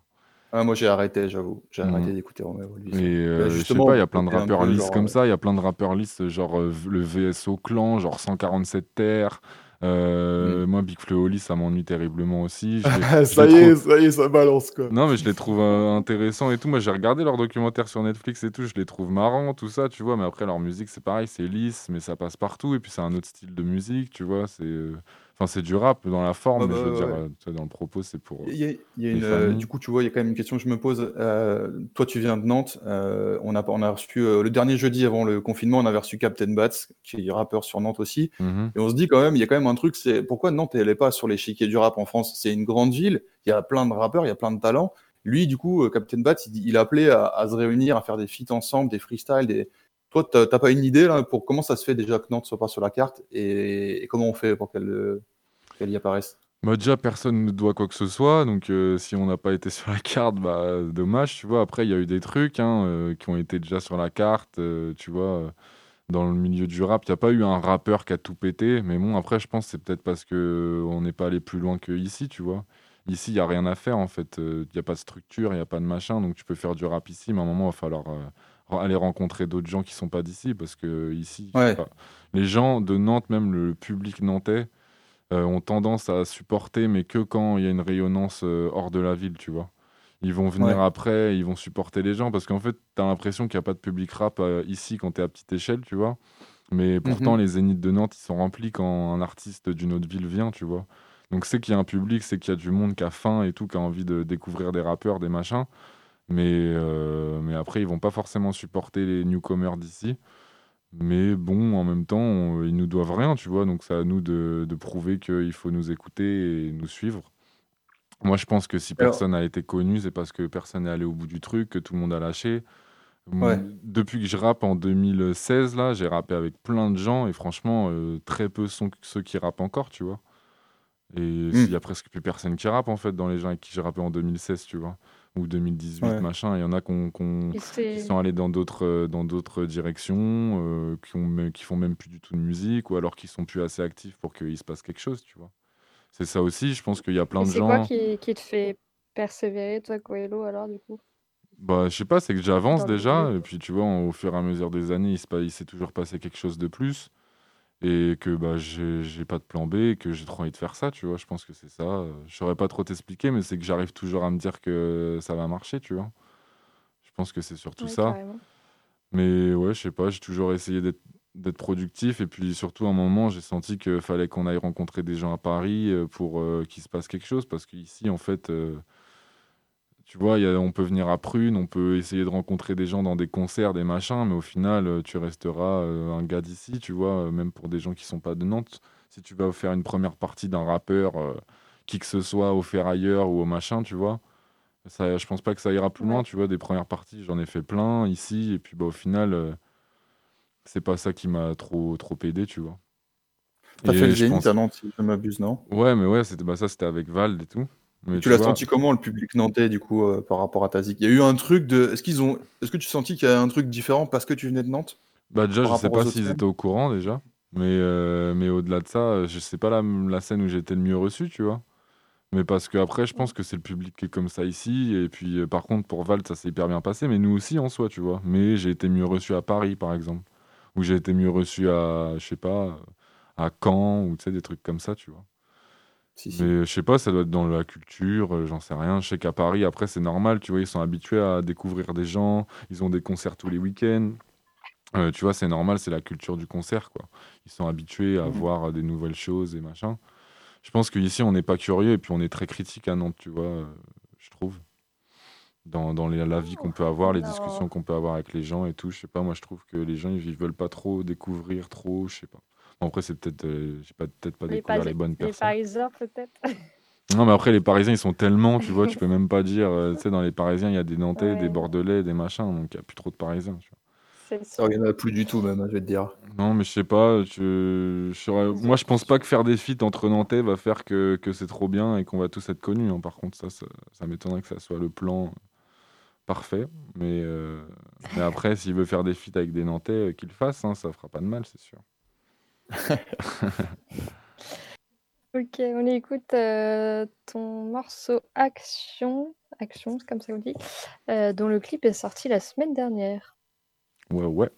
Ah, moi j'ai arrêté, j'avoue. J'ai mmh. arrêté d'écouter Romeo Et euh, je sais pas, il y a plein de rappeurs lisses comme ça. Il y a plein de rappeurs lisses, genre euh, le VSO Clan, genre 147 Terres. Euh, mmh. Moi, Big Flo Oli, ça m'ennuie terriblement aussi. ça y est, ça y est, ça balance quoi. Non, mais je les trouve intéressants et tout. Moi, j'ai regardé leurs documentaires sur Netflix et tout. Je les trouve marrants, tout ça, tu vois. Mais après, leur musique, c'est pareil, c'est lisse, mais ça passe partout. Et puis, c'est un autre style de musique, tu vois. C'est. Enfin, c'est du rap dans la forme, mais je veux dire, euh, dans le propos, c'est pour. Il y a, une, euh, du coup, tu vois, il y a quand même une question que je me pose. Euh, toi, tu viens de Nantes. on, a, on a reçu le dernier jeudi avant le confinement, on avait reçu Captain Bats, qui est rappeur sur Nantes aussi. Mmh et on se dit quand même, il y a quand même un truc, c'est pourquoi Nantes, elle n'est pas sur l'échiquier du rap en France? C'est une grande ville, il y a plein de rappeurs, il y a plein de talents. Lui, du coup, Captain Bats, il, il a appelé à, à, se réunir, à faire des feats ensemble, des freestyles, des, toi, tu n'as pas une idée là, pour comment ça se fait déjà que Nantes soit pas sur la carte et, comment on fait pour qu'elle y apparaisse? Bah déjà, personne ne doit quoi que ce soit, donc euh, si on n'a pas été sur la carte, bah dommage, tu vois. Après, il y a eu des trucs hein, euh, qui ont été déjà sur la carte, tu vois dans le milieu du rap. Il n'y a pas eu un rappeur qui a tout pété. Mais bon, après, je pense que c'est peut-être parce qu'on n'est pas allé plus loin que ici, tu vois. Ici, il n'y a rien à faire, en fait. Il n'y a pas de structure, il n'y a pas de machin. Donc, tu peux faire du rap ici, mais à un moment, il va falloir euh, aller rencontrer d'autres gens qui sont pas d'ici. Parce que ici, les gens de Nantes, même le public nantais, euh, ont tendance à supporter, mais que quand il y a une rayonnance euh, hors de la ville, tu vois. Ils vont venir après, ils vont supporter les gens parce qu'en fait, tu as l'impression qu'il n'y a pas de public rap euh, ici quand tu es à petite échelle, tu vois. Mais pourtant, mhm. les zéniths de Nantes, ils sont remplis quand un artiste d'une autre ville vient, tu vois. Donc c'est qu'il y a un public, c'est qu'il y a du monde qui a faim et tout, qui a envie de découvrir des rappeurs, des machins. Mais, euh, mais après, ils vont pas forcément supporter les newcomers d'ici. Mais bon, en même temps, ils nous doivent rien, tu vois. Donc c'est à nous de, de prouver qu'il faut nous écouter et nous suivre. Moi, je pense que si personne n'a été connu, c'est parce que personne n'est allé au bout du truc, que tout le monde a lâché. Depuis que je rappe en 2016, là, j'ai rappé avec plein de gens et franchement, euh, très peu sont ceux qui rappent encore, tu vois. Et hmm. il y a presque plus personne qui rappe en fait dans les gens avec qui j'ai rappé en 2016, tu vois, ou 2018, machin. Il y en a qui sont allés dans d'autres euh, dans d'autres directions, euh, qui, ont, qui font même plus du tout de musique, ou alors qui sont plus assez actifs pour qu'il se passe quelque chose, tu vois. C'est ça aussi, je pense qu'il y a plein de c'est quoi qui, qui te fait persévérer, toi, Coelho, alors, du coup? Bah, je sais pas, c'est que j'avance déjà, et puis tu vois, au fur et à mesure des années, il, se il s'est toujours passé quelque chose de plus, et que bah, j'ai, pas de plan B, et que j'ai trop envie de faire ça, tu vois. Je pense que c'est ça. Je saurais pas trop t'expliquer, mais c'est que j'arrive toujours à me dire que ça va marcher, tu vois. Je pense que c'est surtout ça. Mais ouais, je sais pas, j'ai toujours essayé d'être d'être productif. Et puis surtout, à un moment, j'ai senti qu'il fallait qu'on aille rencontrer des gens à Paris euh, pour euh, qu'il se passe quelque chose. Parce qu'ici, en fait, euh, tu vois, y a, on peut venir à Prune, on peut essayer de rencontrer des gens dans des concerts, des machins, mais au final, tu resteras un gars d'ici, tu vois, même pour des gens qui sont pas de Nantes. Si tu vas faire une première partie d'un rappeur, qui que ce soit, au ailleurs ou au machin, tu vois. Ça, je pense pas que ça ira plus loin, tu vois, des premières parties, j'en ai fait plein ici, et puis bah, au final, c'est pas ça qui m'a trop, trop aidé, tu vois. T'as fait le Zénith à Nantes, si je m'abuse, non? Ouais, mais ouais, c'était bah, ça, c'était avec Vald et tout. Mais tu, l'as senti comment le public nantais du coup euh, par rapport à ta zik? Il y a eu un truc de. Est-ce qu'ils ont. Est-ce que tu sentis qu'il y a un truc différent parce que tu venais de Nantes? Bah déjà, je sais pas s'ils étaient au courant déjà, mais euh, mais au-delà de ça, je sais pas la, la scène où j'ai été le mieux reçu, tu vois. Mais parce que après, je pense que c'est le public qui est comme ça ici. Et puis, euh, par contre, pour Vald, ça s'est hyper bien passé. Mais nous aussi, en soi, tu vois. Mais j'ai été mieux reçu à Paris, par exemple où j'ai été mieux reçu à, je sais pas, à Caen, ou tu sais, des trucs comme ça, tu vois. Mais je sais pas, ça doit être dans la culture, euh, j'en sais rien. Je sais qu'à Paris, après, c'est normal, tu vois, ils sont habitués à découvrir des gens, ils ont des concerts tous les week-ends. Euh, tu vois, c'est normal, c'est la culture du concert, quoi. Ils sont habitués à mmh. voir des nouvelles choses et machin. Je pense qu'ici, on n'est pas curieux et puis on est très critique à Nantes, tu vois, euh, je trouve dans, dans la vie qu'on peut avoir, les discussions qu'on peut avoir avec les gens et tout. Je sais pas, moi je trouve que les gens ils, veulent pas trop découvrir trop, je sais pas. Après c'est peut-être, euh, j'ai pas peut-être pas découvert les bonnes personnes. Les Parisiens peut-être. Non mais après les Parisiens ils sont tellement, tu vois, tu peux même pas dire, euh, tu sais dans les Parisiens il y a des Nantais, des Bordelais, des machins, donc il y a plus trop de Parisiens. Tu vois. Il n'y en a plus du tout même, hein, je vais te dire. Non mais je sais pas, je, je moi je pense pas que faire des feats entre Nantais va faire que, que c'est trop bien et qu'on va tous être connus. Hein. Par contre ça, ça, ça m'étonnerait que ça soit le plan parfait. Mais, euh, mais après, s'il veut faire des feats avec des Nantais, qu'il le fasse, hein, ça fera pas de mal, c'est sûr. ok, on écoute euh, ton morceau Action, Action, comme ça qu'on dit, dont le clip est sorti la semaine dernière. Ouais, ouais.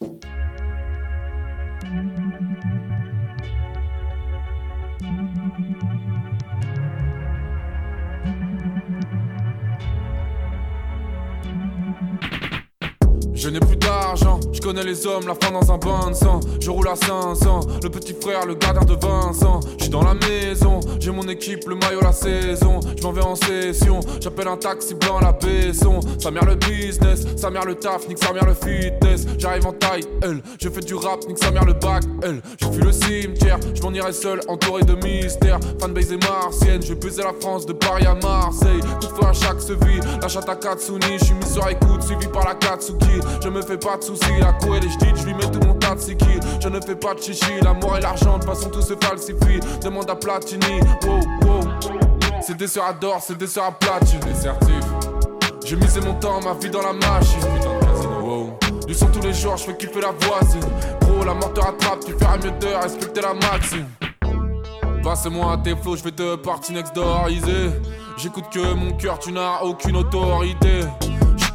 Je n'ai plus d'argent, je connais les hommes, la fin dans un bain de sang. Je roule à 500, le petit frère, le gardien de Vincent. Je suis dans la maison, j'ai mon équipe, le maillot, la saison. Je m'en vais en session, j'appelle un taxi blanc, la baisson. Sa mère le business, sa mère le taf, nique sa mère le fitness. J'arrive en taille, elle, je fais du rap, nique sa mère le bac, elle. Je fuis le cimetière, je m'en irai seul, entouré de mystères. Fanbase et martienne, je vais la France de Paris à Marseille. Toutefois, à chaque se vit, la chatte à Katsuni, je suis mis sur écoute, suivi par la Katsuki. Je me fais pas de soucis, à courir les je lui mets tout mon tas de sikis. Je ne fais pas de chichi, l'amour et l'argent, de façon tout se falsifie. Demande à Platini, wow, wow. C'est des sœurs adore, c'est des sœurs à platine, les certifs. J'ai misé mon temps, ma vie dans la machine, putain de casino, wow. Du son tous les jours, je fais kiffer la voisine. Gros, la mort te rattrape, tu feras mieux de respecter la maxime. Passe-moi à tes flots, je vais te partir next door, easy. J'écoute que mon cœur, tu n'as aucune autorité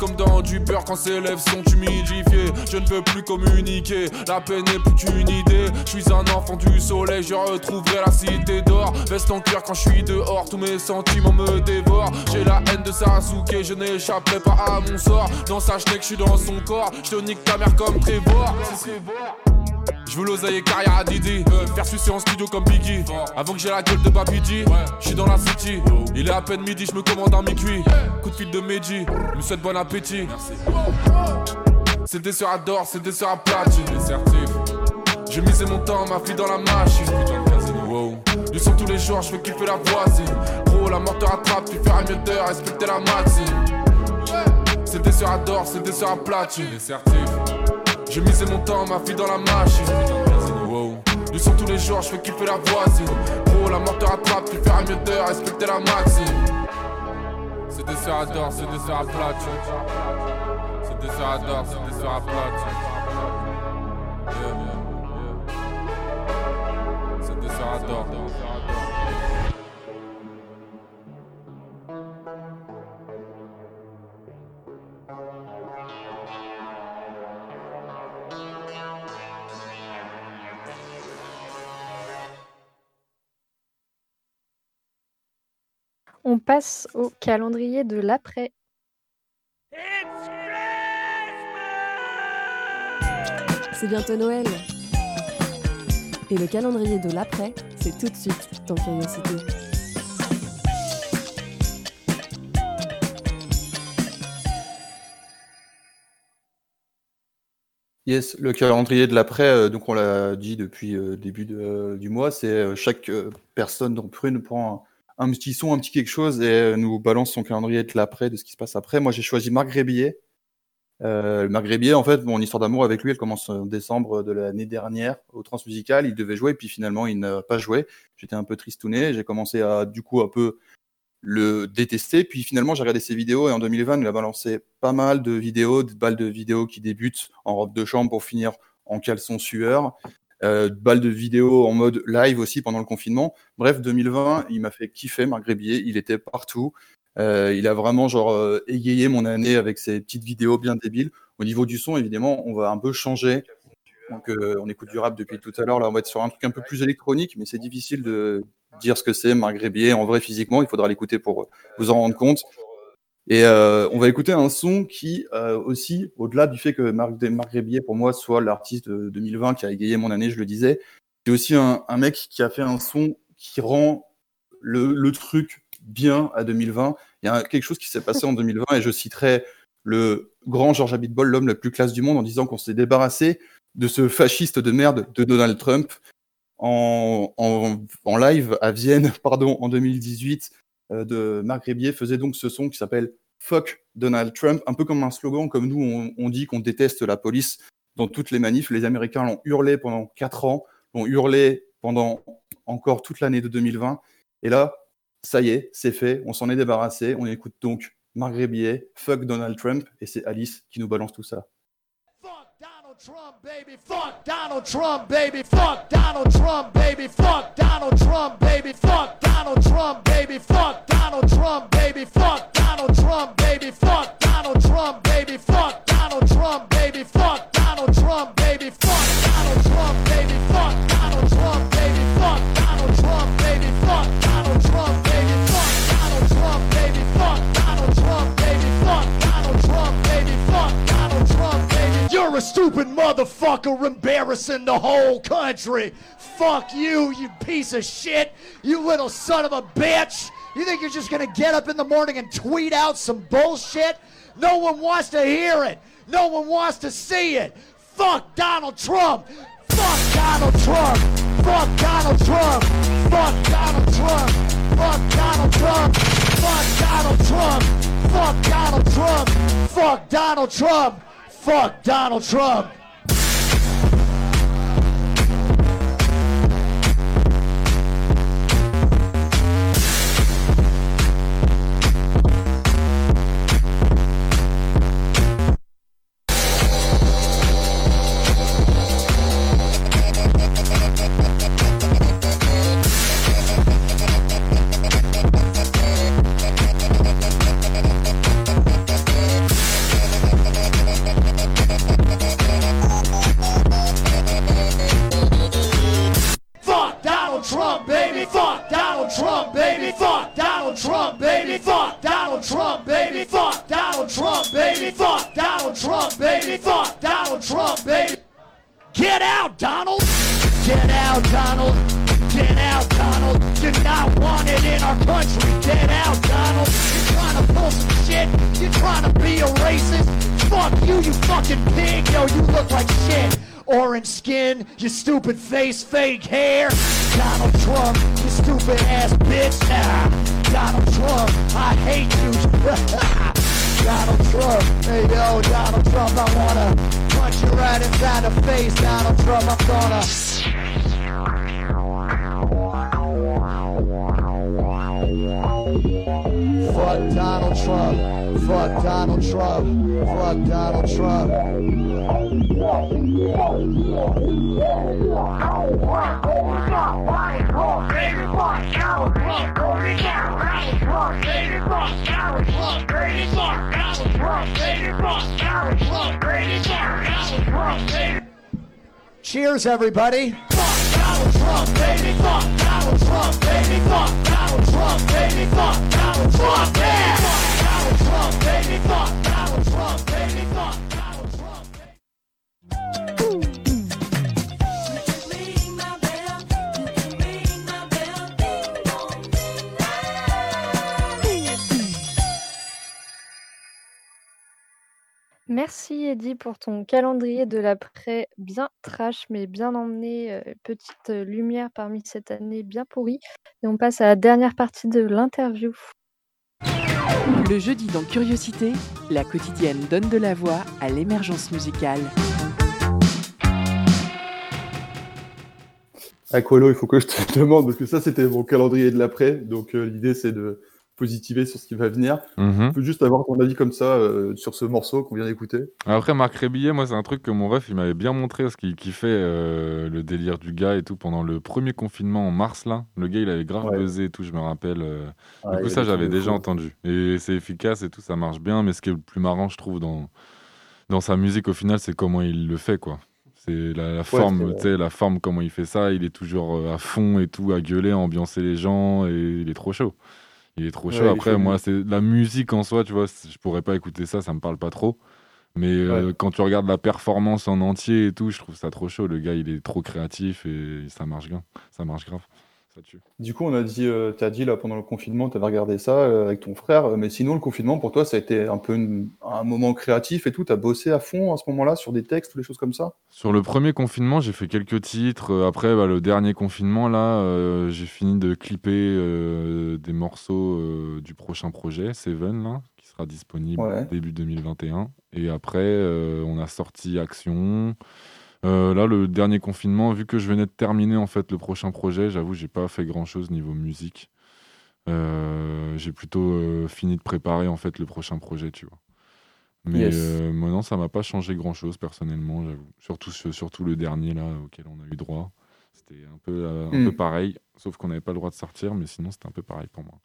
comme dans du beurre quand ses lèvres sont humidifiées. Je ne veux plus communiquer, la peine n'est plus qu'une idée. Je suis un enfant du soleil, je retrouverai la cité d'or. Veste en cuir quand je suis dehors, tous mes sentiments me dévorent. J'ai la haine de Sasuke, je n'échapperai pas à mon sort. Dans sa que je suis dans son corps. Je te nique ta mère comme Trevor. Je veux l'oseille et carrière à Didi. Faire sucer en studio comme Biggie. Avant que j'ai la gueule de Babidi. Je suis dans la city. Il est à peine midi, je me commande un mi-cuit. Coup de fil de Meiji. Me souhaite bon appétit. C'est des soeurs à d'or, c'est des soeurs à platine. J'ai misé mon temps, ma fille dans la machine. Putain de casino. Wow. Du tous les jours, je veux kiffer la voisine. Gros, la mort te rattrape, tu feras mieux d'heure, respecter la maxime. C'est des soeurs à d'or, c'est des soeurs à platine. J'ai misé mon temps, ma vie dans la machine. Wow. Du son tous les jours, je fais kiffer la voisine. Gros, la mort te rattrape, tu feras mieux d'heure, respecter la maxime. C'est des sœurs à d'or, c'est des sœurs à plate. C'est des sœurs à d'or, c'est des sœurs à plate. C'est des sœurs à d'or. On passe au calendrier de l'après. C'est bientôt Noël. Et le calendrier de l'après, c'est tout de suite dans Curiosité. Yes, le calendrier de l'après, euh, donc on l'a dit depuis le euh, début du mois, c'est euh, chaque personne dans Prune prend un petit son, un petit quelque chose et euh, nous balance son calendrier de l'après, de ce qui se passe après. Moi, j'ai choisi Marc Grébillet. Euh, Marc Grébillet, en fait, mon histoire d'amour avec lui, elle commence en décembre de l'année dernière au Transmusical. Il devait jouer, puis finalement, il n'a pas joué. J'étais un peu tristouné. J'ai commencé à, du coup, un peu le détester. Puis finalement, j'ai regardé ses vidéos et en 2020, il a balancé pas mal de vidéos, des balles de vidéos qui débutent en robe de chambre pour finir en caleçon sueur euh, balles de vidéo en mode live aussi pendant le confinement. Bref, 2020, il m'a fait kiffer Marc Grébier, il était partout. Euh, il a vraiment genre euh, égayé mon année avec ses petites vidéos bien débiles. Au niveau du son, évidemment, on va un peu changer. Euh, on écoute du rap depuis tout à l'heure. Là, on va être sur un truc un peu plus électronique, mais c'est difficile de dire ce que c'est Marc Grébier en vrai physiquement. Il faudra l'écouter pour vous en rendre compte. Et euh, on va écouter un son qui euh, aussi, au-delà du fait que Marc, Marc Rébier, pour moi, soit l'artiste de 2020 qui a égayé mon année, je le disais, c'est aussi un, un, mec qui a fait un son qui rend le, le truc bien à 2020. Il y a quelque chose qui s'est passé en 2020 et je citerai le grand George Abitbol, l'homme le plus classe du monde, en disant qu'on s'est débarrassé de ce fasciste de merde de Donald Trump en, en, en live à Vienne pardon, en 2018 euh, de Marc Rébier faisait donc ce son qui s'appelle Fuck Donald Trump, un peu comme un slogan, comme nous on, dit qu'on déteste la police dans toutes les manifs. Les Américains l'ont hurlé pendant quatre ans, l'ont hurlé pendant encore toute l'année de 2020. Et là, ça y est, c'est fait, on s'en est débarrassé. On écoute donc Marc Rébier, Fuck Donald Trump, et c'est Alice qui nous balance tout ça. Trump, baby. Fuck Donald Trump, baby. Fuck Donald Trump, baby. Fuck Donald Trump, baby. Fuck Donald Trump, baby. Fuck Donald Trump, baby. Fuck Donald Trump, baby. Fuck Donald Trump, baby. Fuck Donald Trump, baby. Fuck Donald Trump, baby. Fuck Donald Trump, baby. Fuck Donald Trump, baby. Fuck Donald Trump, baby. Fuck You're a stupid motherfucker embarrassing the whole country. Fuck you, you piece of shit. You little son of a bitch. You think you're just gonna get up in the morning and tweet out some bullshit? No one wants to hear it. No one wants to see it. Fuck Donald Trump. Fuck Donald Trump. Fuck Donald Trump. Fuck Donald Trump. Fuck Donald Trump. Fuck Donald Trump. Fuck Donald Trump. Fuck Donald Trump. Fuck Donald Trump. out, Donald. Get out, Donald. You're not wanted in our country. Get out, Donald. You're trying to pull some shit. You're trying to be a racist. Fuck you, you fucking pig. Yo, you look like shit. Orange skin, your stupid face, fake hair. Donald Trump, you stupid ass bitch. Nah, Donald Trump, I hate you. Donald Trump, hey yo, Donald Trump, I wanna punch you right inside the face. Donald Trump, I'm gonna. Donald Trump. Fuck Donald Trump. Fuck Donald Trump. Cheers, everybody. Donald Trump, baby. Fuck Donald Trump, baby. Fuck Donald Trump, baby. Fuck Donald Trump, yeah. Donald Trump, baby. Fuck Donald Trump, Merci Eddy pour ton calendrier de l'après bien trash, mais bien emmené, euh, petite euh, lumière parmi cette année bien pourrie. Et on passe à la dernière partie de l'interview. Le jeudi dans Curiosité, la quotidienne donne de la voix à l'émergence musicale. Aqualo, il faut que je te demande, parce que ça c'était mon calendrier de l'après, donc euh, l'idée c'est de positiver sur ce qui va venir. Mm -hmm. juste avoir ton avis comme ça euh, sur ce morceau qu'on vient d'écouter. Après, Marc Rébillet, moi, c'est un truc que mon ref, il m'avait bien montré, ce qu'il kiffait euh, le délire du gars et tout pendant le premier confinement en mars, là. Le gars, il avait grave ouais. buzzé et tout, je me rappelle. Euh... Ouais, du coup, ça, j'avais déjà fou. entendu. Et c'est efficace et tout, ça marche bien. Mais ce qui est le plus marrant, je trouve, dans, dans sa musique, au final, c'est comment il le fait, quoi. C'est la, la, forme, tu sais, la forme, comment il fait ça. Il est toujours à fond et tout, à gueuler, à ambiancer les gens, et il est trop chaud. Il est trop chaud. Ouais, Après, moi, c'est la musique en soi, tu vois, je pourrais pas écouter ça, ça me parle pas trop. Mais euh, quand tu regardes la performance en entier et tout, je trouve ça trop chaud. Le gars, il est trop créatif et ça marche bien. Ça marche grave. Ça tue. Du coup, on a dit, euh, tu as dit là pendant le confinement, tu avais regardé ça euh, avec ton frère. Mais sinon, le confinement, pour toi, ça a été un peu une, un moment créatif et tout? Tu as bossé à fond à ce moment-là sur des textes ou des choses comme ça? Sur le premier confinement, j'ai fait quelques titres. Après, bah, le dernier confinement, là, euh, j'ai fini de clipper euh, des morceaux euh, du prochain projet, Seven, là, qui sera disponible ouais. début 2021. Et après, euh, on a sorti Action. Euh, là, le dernier confinement, vu que je venais de terminer en fait le prochain projet, j'avoue, j'ai pas fait grand chose niveau musique. Euh, j'ai plutôt euh, fini de préparer en fait le prochain projet, tu vois. Mais yes. Moi, non, ça m'a pas changé grand chose personnellement, j'avoue. Surtout, surtout le dernier là auquel on a eu droit. C'était un peu, un mm. peu pareil, sauf qu'on n'avait pas le droit de sortir, mais sinon c'était un peu pareil pour moi.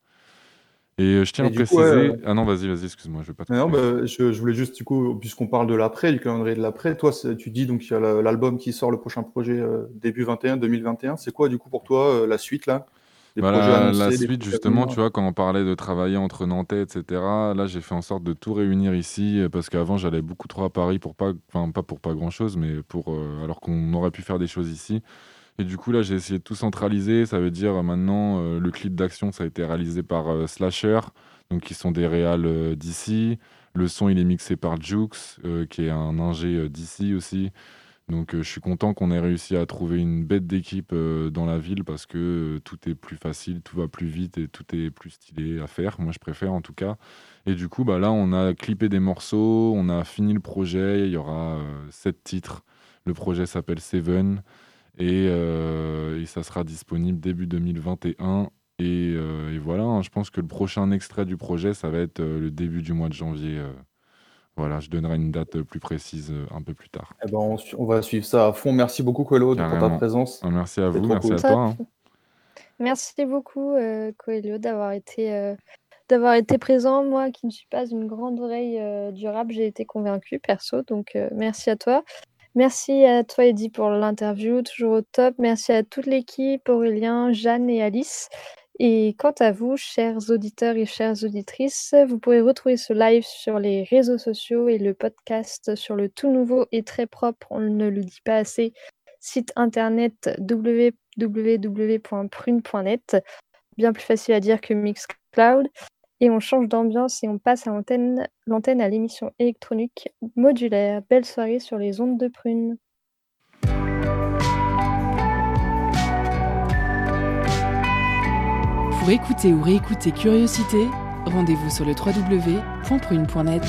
Et euh, je tiens et à préciser. Coup, euh... Ah non, vas-y, vas-y, excuse-moi, je vais pas te. Non, bah, je, je, voulais juste, du coup, puisqu'on parle de l'après, du calendrier de l'après, toi, tu dis donc il y a l'album qui sort le prochain projet euh, début 21, 2021. C'est quoi, du coup, pour toi, euh, la suite là? Bah la, annoncés, la suite, justement, tu vois, quand on parlait de travailler entre Nantais, etc., là, j'ai fait en sorte de tout réunir ici, parce qu'avant, j'allais beaucoup trop à Paris pour pas, enfin, pas pour pas grand-chose, mais pour, alors qu'on aurait pu faire des choses ici. Et du coup, là, j'ai essayé de tout centraliser. Ça veut dire maintenant, euh, le clip d'action, ça a été réalisé par euh, Slasher, donc qui sont des réals euh, d'ici. Le son, il est mixé par Jux, qui est un ingé d'ici aussi. Donc je suis content qu'on ait réussi à trouver une bête d'équipe dans la ville parce que tout est plus facile, tout va plus vite et tout est plus stylé à faire. Moi je préfère en tout cas. Et du coup bah là on a clippé des morceaux, on a fini le projet, il y aura sept titres. Le projet s'appelle Seven et, et, ça sera disponible début 2021 euh, et, voilà, hein, je pense que le prochain extrait du projet, ça va être euh, le début du mois de janvier. Euh. voilà, je donnerai une date plus précise un peu plus tard. Eh ben, on, va suivre ça à fond. Merci beaucoup, Coelho, pour ta présence. Ah, merci à vous, merci à toi. Hein. Merci beaucoup, Coelho, d'avoir été, d'avoir été présent. Moi, qui ne suis pas une grande oreille du rap, j'ai été convaincue, perso. Donc, merci à toi. Merci à toi, Eddy, pour l'interview, toujours au top. Merci à toute l'équipe, Aurélien, Jeanne et Alice. Et quant à vous, chers auditeurs et chères auditrices, vous pourrez retrouver ce live sur les réseaux sociaux et le podcast sur le tout nouveau et très propre, on ne le dit pas assez, site internet www.prune.net. Bien plus facile à dire que Mixcloud. Et on change d'ambiance et on passe à l'antenne, à l'émission électronique modulaire. Belle soirée sur les ondes de Prune. Pour écouter ou réécouter Curiosité, rendez-vous sur le www.prune.net.